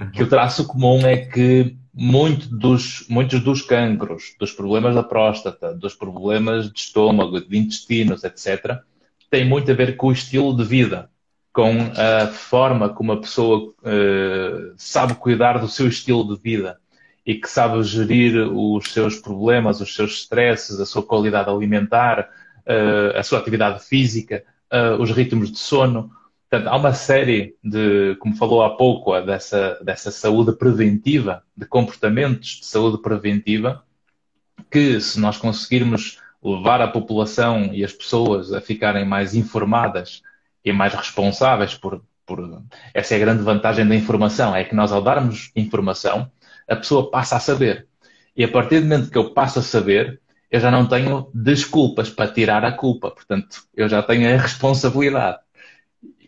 uhum. que o traço comum é que muito dos, muitos dos cancros, dos problemas da próstata, dos problemas de estômago, de intestinos, etc., têm muito a ver com o estilo de vida, com a forma como a pessoa uh, sabe cuidar do seu estilo de vida e que sabe gerir os seus problemas, os seus stresses, a sua qualidade alimentar, uh, a sua atividade física, uh, os ritmos de sono. Portanto, há uma série de, como falou há pouco, dessa, dessa saúde preventiva, de comportamentos de saúde preventiva, que se nós conseguirmos levar a população e as pessoas a ficarem mais informadas e mais responsáveis por, por... Essa é a grande vantagem da informação, é que nós ao darmos informação, a pessoa passa a saber. E a partir do momento que eu passo a saber, eu já não tenho desculpas para tirar a culpa. Portanto, eu já tenho a responsabilidade.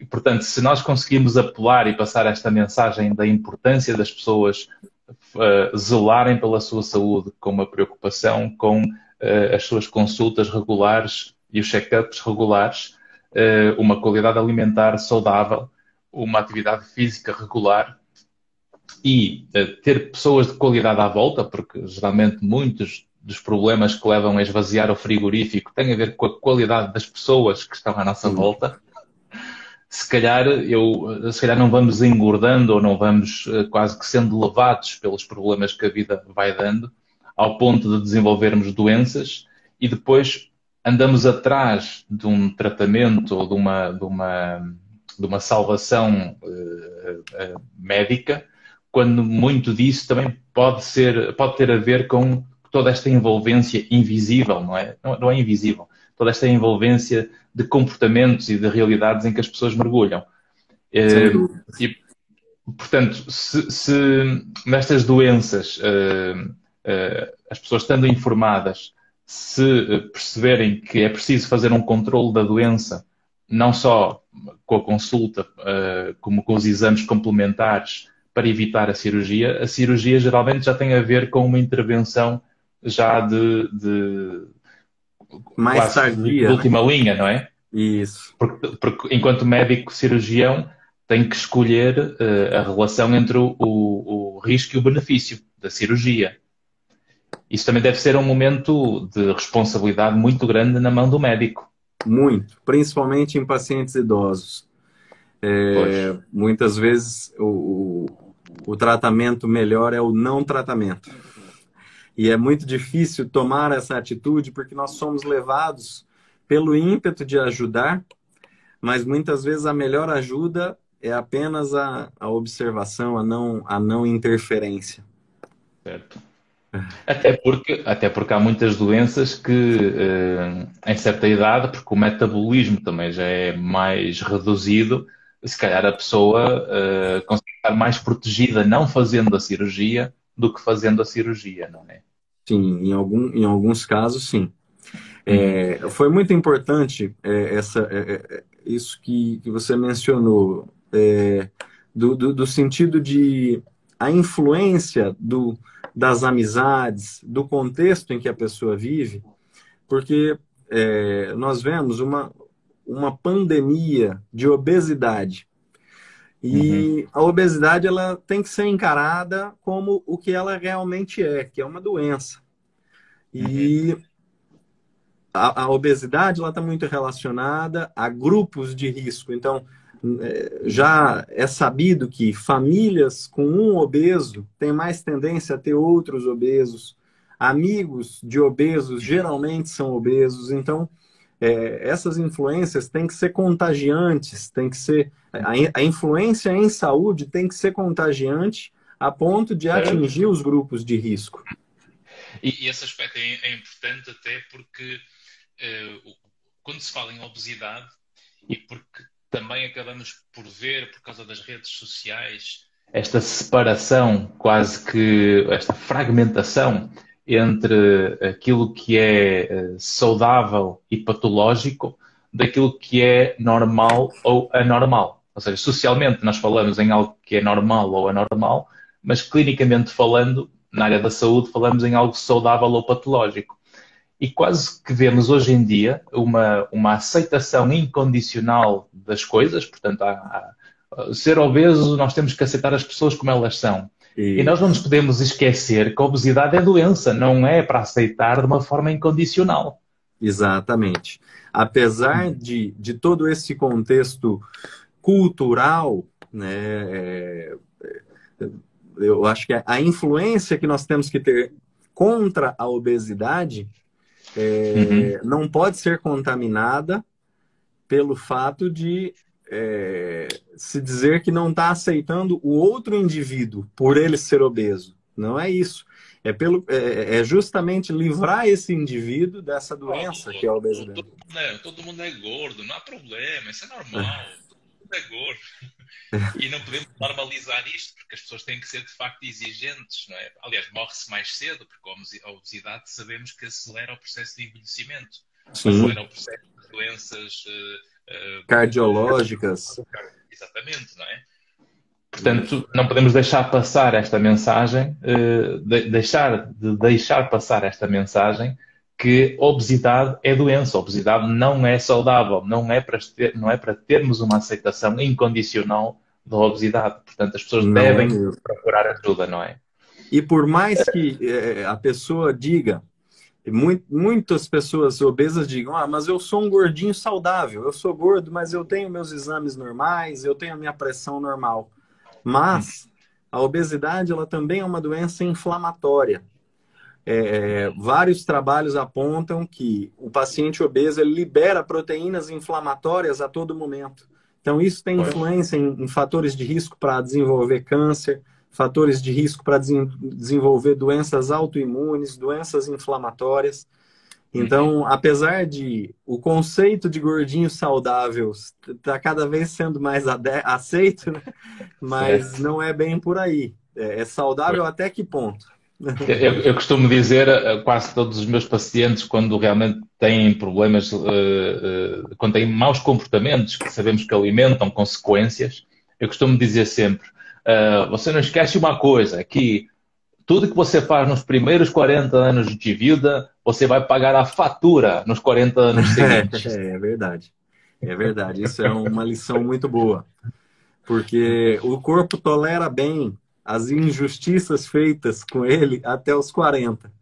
E, portanto, se nós conseguimos apelar e passar esta mensagem da importância das pessoas uh, zelarem pela sua saúde com uma preocupação com uh, as suas consultas regulares e os check-ups regulares, uma qualidade alimentar saudável, uma atividade física regular e ter pessoas de qualidade à volta, porque geralmente muitos dos problemas que levam a esvaziar o frigorífico têm a ver com a qualidade das pessoas que estão à nossa volta. Se calhar, eu, se calhar não vamos engordando ou não vamos eh, quase que sendo levados pelos problemas que a vida vai dando, ao ponto de desenvolvermos doenças e depois andamos atrás de um tratamento ou de uma, de uma, de uma salvação uh, uh, médica, quando muito disso também pode, ser, pode ter a ver com toda esta envolvência invisível, não é? Não, não, é invisível. Toda esta envolvência de comportamentos e de realidades em que as pessoas mergulham. Uh, e, portanto, se, se nestas doenças as pessoas estando informadas, se perceberem que é preciso fazer um controle da doença, não só com a consulta, como com os exames complementares para evitar a cirurgia, a cirurgia geralmente já tem a ver com uma intervenção já de, de mais tardia, de última né? linha, não é? Isso. Porque, porque enquanto médico cirurgião tem que escolher uh, a relação entre o, o, o, risco e o benefício da cirurgia. Isso também deve ser um momento de responsabilidade muito grande na mão do médico. Muito, principalmente em pacientes idosos. É, muitas vezes o, o tratamento melhor é o não tratamento. E é muito difícil tomar essa atitude porque nós somos levados pelo ímpeto de ajudar, mas muitas vezes a melhor ajuda é apenas a, a observação, a não, a não interferência. Certo. Até porque, até porque há muitas doenças que, eh, em certa idade, porque o metabolismo também já é mais reduzido, se calhar a pessoa eh, consegue estar mais protegida não fazendo a cirurgia do que fazendo a cirurgia, não é? Sim, em, algum, em alguns casos, sim. É, foi muito importante é, essa, é, é, isso que, que você mencionou, é, do, do, do, sentido de a influência do, das amizades, do contexto em que a pessoa vive, porque é, nós vemos uma, uma pandemia de obesidade. E uhum. a obesidade ela tem que ser encarada como o que ela realmente é, que é uma doença. E uhum. a, a, obesidade ela está muito relacionada a grupos de risco. Então, já é sabido que famílias com um obeso têm mais tendência a ter outros obesos. Amigos de obesos geralmente são obesos. Então, é, essas influências têm que ser contagiantes, tem que ser a, a, influência em saúde tem que ser contagiante a ponto de atingir os grupos de risco. E, e esse aspecto é, é, importante até porque uh, quando se fala em obesidade e porque também acabamos por ver por causa das redes sociais esta separação, quase que esta fragmentação entre aquilo que é eh, saudável e patológico daquilo que é normal ou anormal. Ou seja, socialmente nós falamos em algo que é normal ou anormal, mas clinicamente falando, na área da saúde falamos em algo saudável ou patológico. E quase que vemos hoje em dia uma, uma aceitação incondicional das coisas, portanto, há, há, ser obeso, nós temos que aceitar as pessoas como elas são. E... e nós não nos podemos esquecer que a obesidade é doença, não é para aceitar de uma forma incondicional. Exatamente. Apesar de, de todo esse contexto cultural, né, é, é, eu acho que a influência que nós temos que ter contra a obesidade é, uhum. não pode ser contaminada pelo fato de é, se dizer que não está aceitando o outro indivíduo por ele ser obeso. Não é isso. É, pelo, é, é justamente livrar esse indivíduo dessa doença que é a obesidade. Todo, né, todo mundo é gordo, não há problema, isso é normal. é. E não podemos normalizar isto, porque as pessoas têm que ser de facto exigentes, não é? Aliás, morre-se mais cedo, porque a obesidade sabemos que acelera o processo de envelhecimento, Sim. acelera o processo de doenças uh, uh, cardiológicas. Exatamente, não é? Portanto, não podemos deixar passar esta mensagem, uh, de, deixar de deixar passar esta mensagem que obesidade é doença, obesidade não é saudável, não é para, ter, não é para termos uma aceitação incondicional da obesidade. Portanto, as pessoas não devem é procurar ajuda, não é? E por mais que é, a pessoa diga, muitas pessoas obesas digam, ah, mas eu sou um gordinho saudável, eu sou gordo, mas eu tenho meus exames normais, eu tenho a minha pressão normal. Mas a obesidade ela também é uma doença inflamatória. É, vários trabalhos apontam que o paciente obeso ele libera proteínas inflamatórias a todo momento. Então, isso tem influência em, em fatores de risco para desenvolver câncer, fatores de risco para desenvolver doenças autoimunes, doenças inflamatórias. Então, uhum. apesar de o conceito de gordinho saudável tá cada vez sendo mais aceito, né? mas é. não é bem por aí. É, é saudável até que ponto? Eu, eu, costumo dizer a quase todos os meus pacientes, quando realmente têm problemas, uh, uh, quando têm maus comportamentos que sabemos que alimentam consequências, eu costumo dizer sempre: você não esquece uma coisa, que tudo que você faz nos primeiros 40 anos de vida, você vai pagar a fatura nos 40 anos seguintes. é, é verdade. É verdade. Isso é uma lição muito boa. Porque o corpo tolera bem as injustiças feitas com ele até os 40.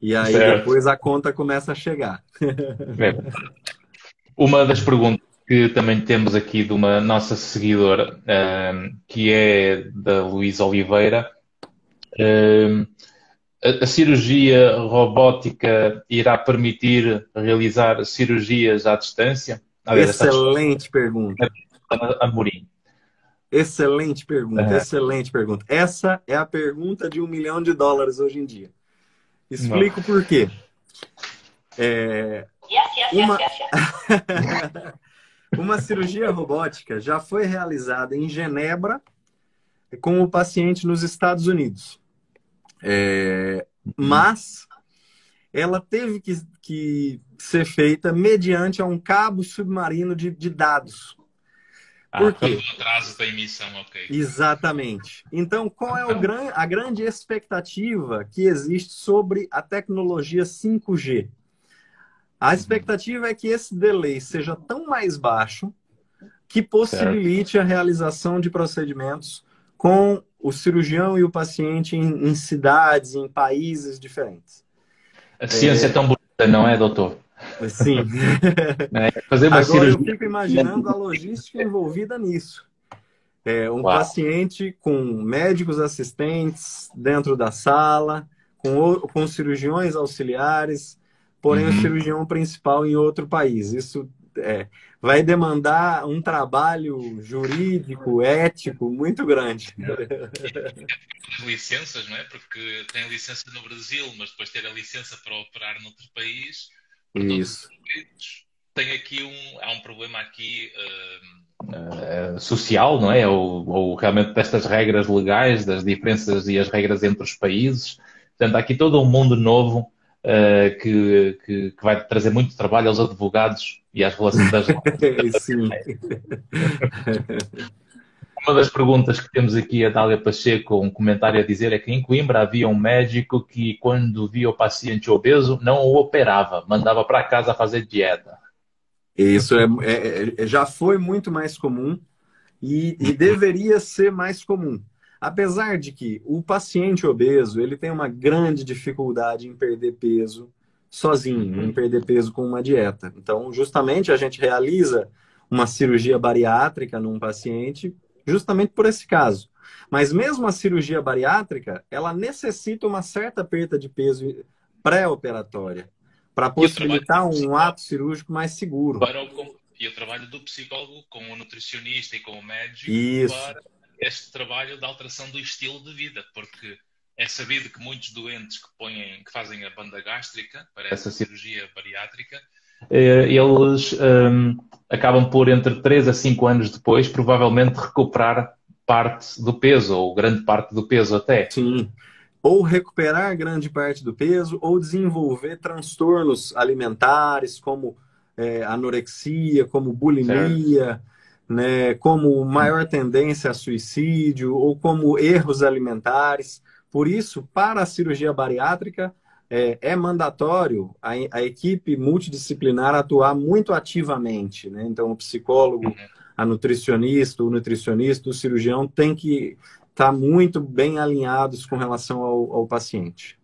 E aí certo. depois a conta começa a chegar. É. Uma das perguntas que também temos aqui de uma nossa seguidora, um, que é da Luísa Oliveira. Um, a, a cirurgia robótica irá permitir realizar cirurgias à distância? Excelente pergunta. Amorim. Excelente pergunta, excelente pergunta. Essa é a pergunta de um milhão de dólares hoje em dia. Explico Não. por quê. É, uma... uma cirurgia robótica já foi realizada em Genebra com o paciente nos Estados Unidos. É... Mas ela teve que, que, ser feita mediante um cabo submarino de, de dados. Ah, Por quê? atraso da emissão, ok. Exatamente. Então, qual é o então. gran... a grande expectativa que existe sobre a tecnologia 5G? A uhum. expectativa é que esse delay seja tão mais baixo que possibilite certo. a realização de procedimentos com o cirurgião e o paciente em, em cidades, em países diferentes. A ciência é, é tão bonita, não é, doutor? Sim. É, fazer uma Agora cirurgia... eu fico imaginando a logística envolvida nisso. É, um Uau. paciente com médicos assistentes dentro da sala, com, com cirurgiões auxiliares, porém uhum. o cirurgião principal em outro país. Isso é, vai demandar um trabalho jurídico, ético muito grande. Licenças, não é? Porque tem licença no Brasil, mas depois ter a licença para operar noutro país isso. Tem aqui um, há um problema aqui uh... Uh, social, não é? Ou, ou, realmente destas regras legais, das diferenças e as regras entre os países. Portanto, há aqui todo um mundo novo uh, que, que, que, vai trazer muito trabalho aos advogados e às relações das Sim. Uma das perguntas que temos aqui, a Dália Pacheco, um comentário a dizer, é que em Coimbra havia um médico que, quando via o paciente obeso, não o operava, mandava para casa fazer dieta. Isso é, é, é, já foi muito mais comum e, e deveria ser mais comum. Apesar de que o paciente obeso ele tem uma grande dificuldade em perder peso sozinho, uhum. em perder peso com uma dieta. Então, justamente a gente realiza uma cirurgia bariátrica num paciente justamente por esse caso. Mas mesmo a cirurgia bariátrica, ela necessita uma certa perda de peso pré-operatória para possibilitar um ato cirúrgico mais seguro. Para o, e o trabalho do psicólogo com o nutricionista e com o médico Isso. para este trabalho da alteração do estilo de vida, porque é sabido que muitos doentes que, põem, que fazem a banda gástrica para essa cirurgia bariátrica, eles um, acabam por, entre 3 a 5 anos depois, provavelmente recuperar parte do peso, ou grande parte do peso até. Sim. Ou recuperar grande parte do peso, ou desenvolver transtornos alimentares, como é, anorexia, como bulimia, né, como maior tendência a suicídio, ou como erros alimentares. Por isso, para a cirurgia bariátrica, é, é mandatório a, a, equipe multidisciplinar atuar muito ativamente. Né? Então, o psicólogo, a nutricionista, o nutricionista, o cirurgião tem que estar tá muito bem alinhados com relação ao, ao paciente.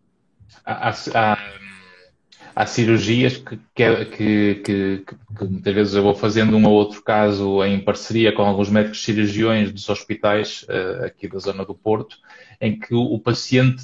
A, a, há cirurgias que, que, que, que, muitas vezes eu vou fazendo um ou outro caso em parceria com alguns médicos cirurgiões dos hospitais uh, aqui da zona do Porto, em que o, paciente,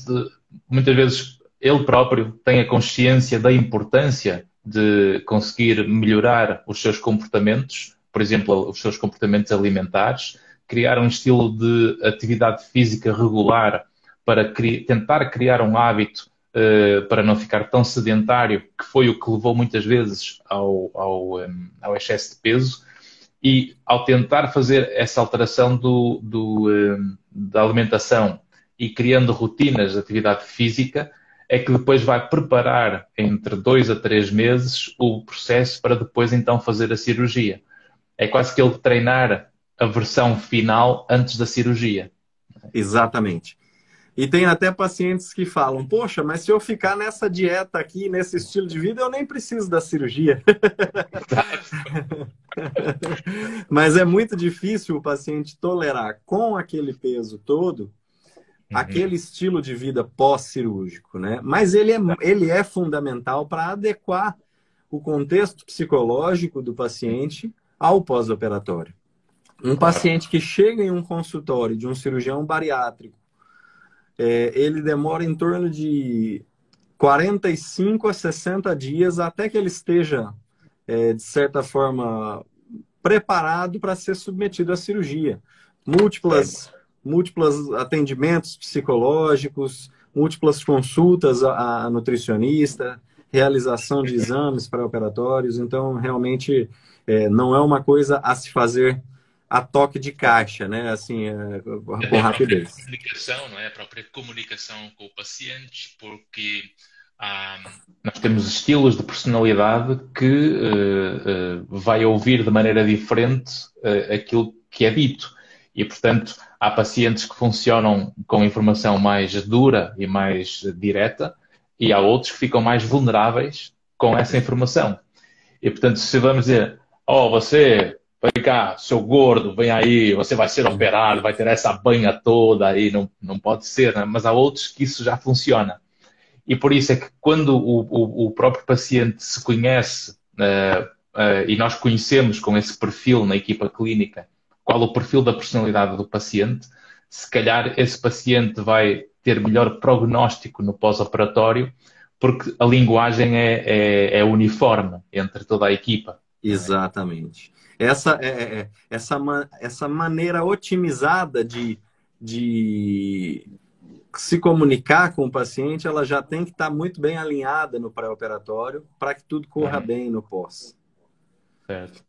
muitas vezes ele próprio tem a consciência da importância de conseguir melhorar os seus comportamentos, por exemplo, os seus comportamentos alimentares, criar um estilo de atividade física regular para cri tentar criar um hábito uh, para não ficar tão sedentário, que foi o que levou muitas vezes ao, ao, um, ao excesso de peso, e ao tentar fazer essa alteração do, do, um, da alimentação e criando rotinas de atividade física, é que depois vai preparar entre dois a três meses o processo para depois então fazer a cirurgia. É quase que ele treinar a versão final antes da cirurgia. Exatamente. E tem até pacientes que falam: Poxa, mas se eu ficar nessa dieta aqui, nesse estilo de vida, eu nem preciso da cirurgia. mas é muito difícil o paciente tolerar com aquele peso todo uhum. aquele estilo de vida pós-cirúrgico, né? Mas ele é, ele é fundamental para adequar o contexto psicológico do paciente ao pós-operatório. Um paciente que chega em um consultório de um cirurgião bariátrico é, ele demora em torno de 45 a 60 dias até que ele esteja, é, de certa forma, preparado para ser submetido à cirurgia. Múltiplas, é. múltiplas atendimentos psicológicos, múltiplas consultas a, a nutricionista, realização de exames pré-operatórios. Então, realmente, é, não é uma coisa a se fazer a toque de caixa, né? Assim, é, com é rapidez. A comunicação, não é? A própria comunicação com o paciente, porque um... nós temos estilos de personalidade que uh, uh, vai ouvir de maneira diferente uh, aquilo que é dito. E, portanto, há pacientes que funcionam com informação mais dura e mais direta, e há outros que ficam mais vulneráveis com essa informação. E, portanto, se vamos dizer, oh, você vem cá, seu gordo, vem aí, você vai ser operado, vai ter essa banha toda aí, não, não pode ser, né? mas há outros que isso já funciona. E por isso é que quando o, o, o próprio paciente se conhece uh, uh, e nós conhecemos com esse perfil na equipa clínica qual o perfil da personalidade do paciente, se calhar esse paciente vai ter melhor prognóstico no pós-operatório, porque a linguagem é, é, é uniforme entre toda a equipa. Exatamente essa, é, é, é, essa, essa maneira otimizada de, de se comunicar com o paciente, ela já tem que estar muito bem alinhada no pré-operatório para que tudo corra uhum. bem no pós. Certo.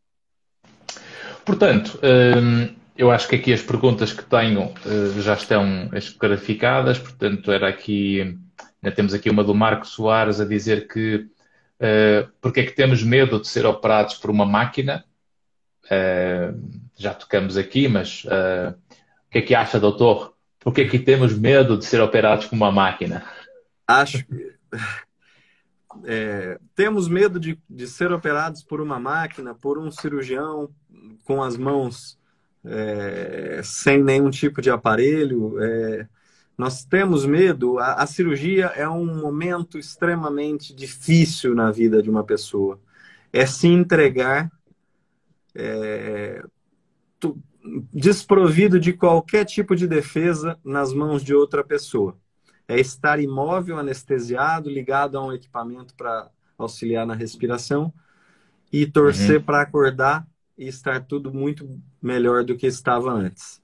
Portanto, hum, eu acho que aqui as perguntas que tenho hum, já estão escarificadas, portanto, era aqui, temos aqui uma do Marco Soares a dizer que uh, porque é que temos medo de ser operados por uma máquina? Já tocamos aqui, mas o que é que acha, doutor? Por que é que temos medo de ser operados com uma máquina? Acho que é, temos medo de, de ser operados por uma máquina, por um cirurgião com as mãos é, sem nenhum tipo de aparelho. É, nós temos medo. A, a, cirurgia é um momento extremamente difícil na vida de uma pessoa. É se entregar é, tu, desprovido de qualquer tipo de defesa nas mãos de outra pessoa. É estar imóvel, anestesiado, ligado a um equipamento para auxiliar na respiração e torcer uhum. para acordar e estar tudo muito melhor do que estava antes.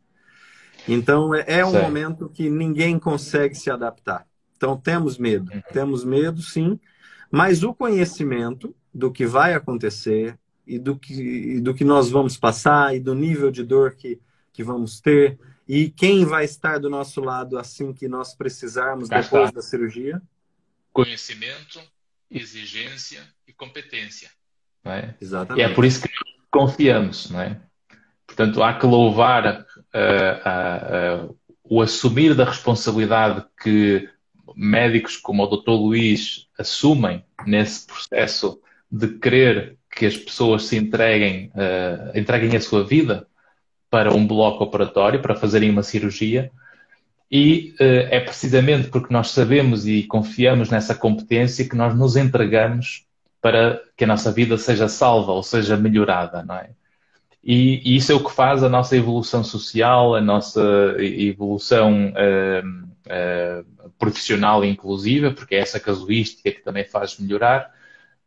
Então, é, é um certo. momento que ninguém consegue se adaptar. Então, temos medo. Uhum. Temos medo, sim, mas o conhecimento do que vai acontecer e do que, e do que nós vamos passar e do nível de dor que, que vamos ter e quem vai estar do nosso lado assim que nós precisarmos Cá depois está. da cirurgia? Conhecimento, exigência e competência. É? Exatamente. E é por isso que confiamos, não é? Portanto, há que louvar uh, uh, uh, o assumir da responsabilidade que médicos como o Dr. Luís assumem nesse processo de querer que as pessoas se entreguem, entreguem a sua vida para um bloco operatório, para fazerem uma cirurgia. E é precisamente porque nós sabemos e confiamos nessa competência que nós nos entregamos para que a nossa vida seja salva ou seja melhorada, não é? E, e, isso é o que faz a nossa evolução social, a nossa evolução uh, uh, profissional inclusiva, porque é essa casuística que também faz melhorar.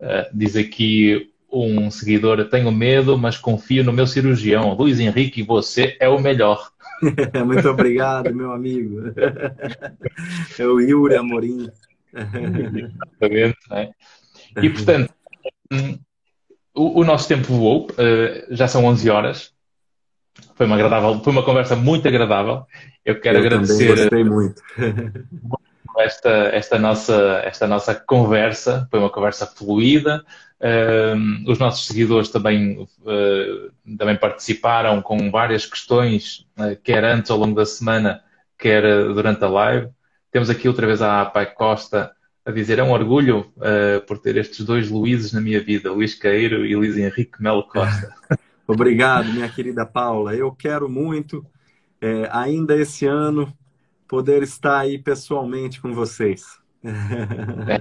Uh, diz aqui um seguidor, tenho medo, mas confio no meu cirurgião. Luiz Henrique, você é o melhor. Muito obrigado, meu amigo. É o Yuri Amorim. Exatamente, né? E, portanto, o, o nosso tempo voou, uh, já são 11 horas. Foi uma, agradável, foi uma conversa muito agradável. Eu quero Eu agradecer. Gostei muito. esta, esta, nossa, esta nossa conversa. Foi uma conversa fluida. Os nossos seguidores também, uh, também participaram com várias questões, uh, quer antes ao longo da semana, quer durante a live. Temos aqui outra vez a Pai Costa a dizer é um orgulho uh, por ter estes dois Luíses na minha vida, Luís Caeiro e Luís Henrique Melo Costa. Obrigado, minha querida Paula. Eu quero muito, é, ainda esse ano, poder estar aí pessoalmente com vocês. É.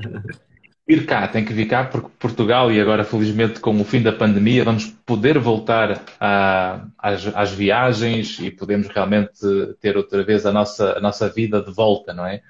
Vir cá, tem que vir cá, porque Portugal, e agora felizmente com o fim da pandemia, vamos poder voltar a, às, às, viagens e podemos realmente ter outra vez a nossa, a nossa vida de volta, não é?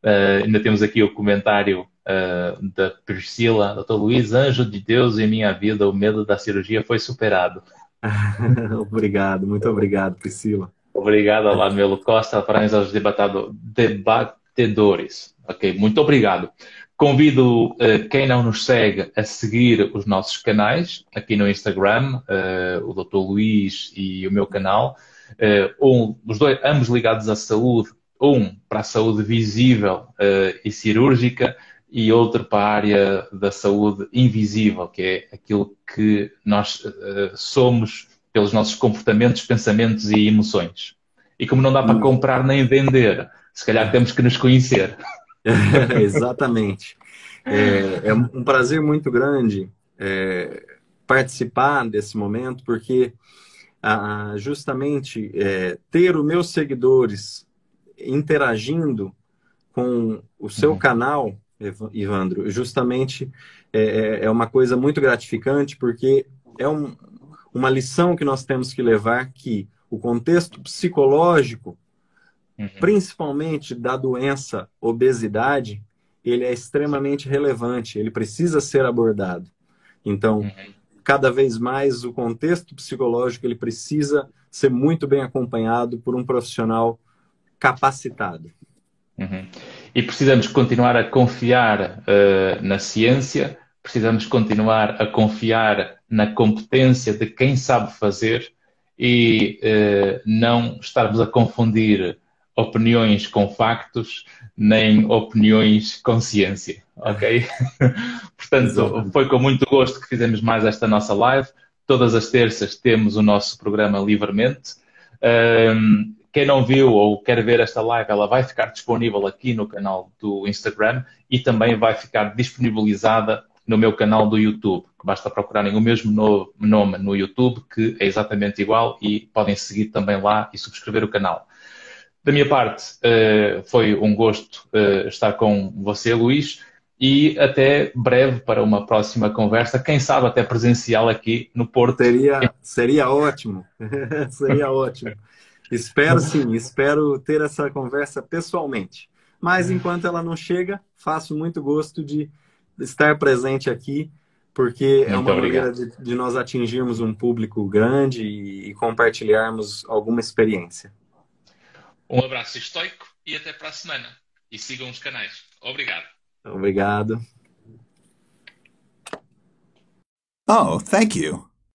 Uh, ainda temos aqui o comentário uh, da Priscila, doutor Luiz, anjo de Deus em minha vida, o medo da cirurgia foi superado. obrigado, muito obrigado, Priscila. Obrigado, Olá, Melo Costa, parabéns aos debatedores. Ok, muito obrigado. Convido uh, quem não nos segue a seguir os nossos canais aqui no Instagram, o Dr. Luiz e o meu canal, um, os dois, ambos ligados à saúde, um para a saúde visível uh, e cirúrgica e outro para a área da saúde invisível, que é aquilo que nós somos pelos nossos comportamentos, pensamentos e emoções. E como não dá para hum. comprar nem vender, se calhar temos que nos conhecer. Exatamente. É, é, um prazer muito grande é, participar desse momento, porque ah, justamente é, ter os meus seguidores interagindo com o seu uhum. canal, Ivandro, justamente é, é, é uma coisa muito gratificante, porque é um, uma lição que nós temos que levar que o contexto psicológico, uhum. principalmente da doença obesidade, ele é extremamente relevante, ele precisa ser abordado. Então, uhum. cada vez mais o contexto psicológico ele precisa ser muito bem acompanhado por um profissional capacitado. Uhum. E precisamos continuar a confiar uh, na ciência, precisamos continuar a confiar na competência de quem sabe fazer e uh, não estarmos a confundir opiniões com factos, nem opiniões com ciência, ok? Portanto, foi com muito gosto que fizemos mais esta nossa live. todas as terças temos o nosso programa livremente. Um, quem não viu ou quer ver esta live, ela vai ficar disponível aqui no canal do Instagram e também vai ficar disponibilizada no meu canal do YouTube. Basta procurarem o mesmo nome no YouTube, que é exatamente igual, e podem seguir também lá e subscrever o canal. Da minha parte, eh, foi um gosto eh, estar com você, Luís, e até breve para uma próxima conversa, quem sabe até presencial aqui no Porto. Seria, seria ótimo, seria ótimo. Espero sim, espero ter essa conversa pessoalmente. Mas enquanto ela não chega, faço muito gosto de estar presente aqui, porque muito é uma obrigado. maneira de, de, nós atingirmos um público grande e, e compartilharmos alguma experiência. Um abraço estoico e até para a semana. E sigam os canais. Obrigado. Obrigado. Oh, thank you.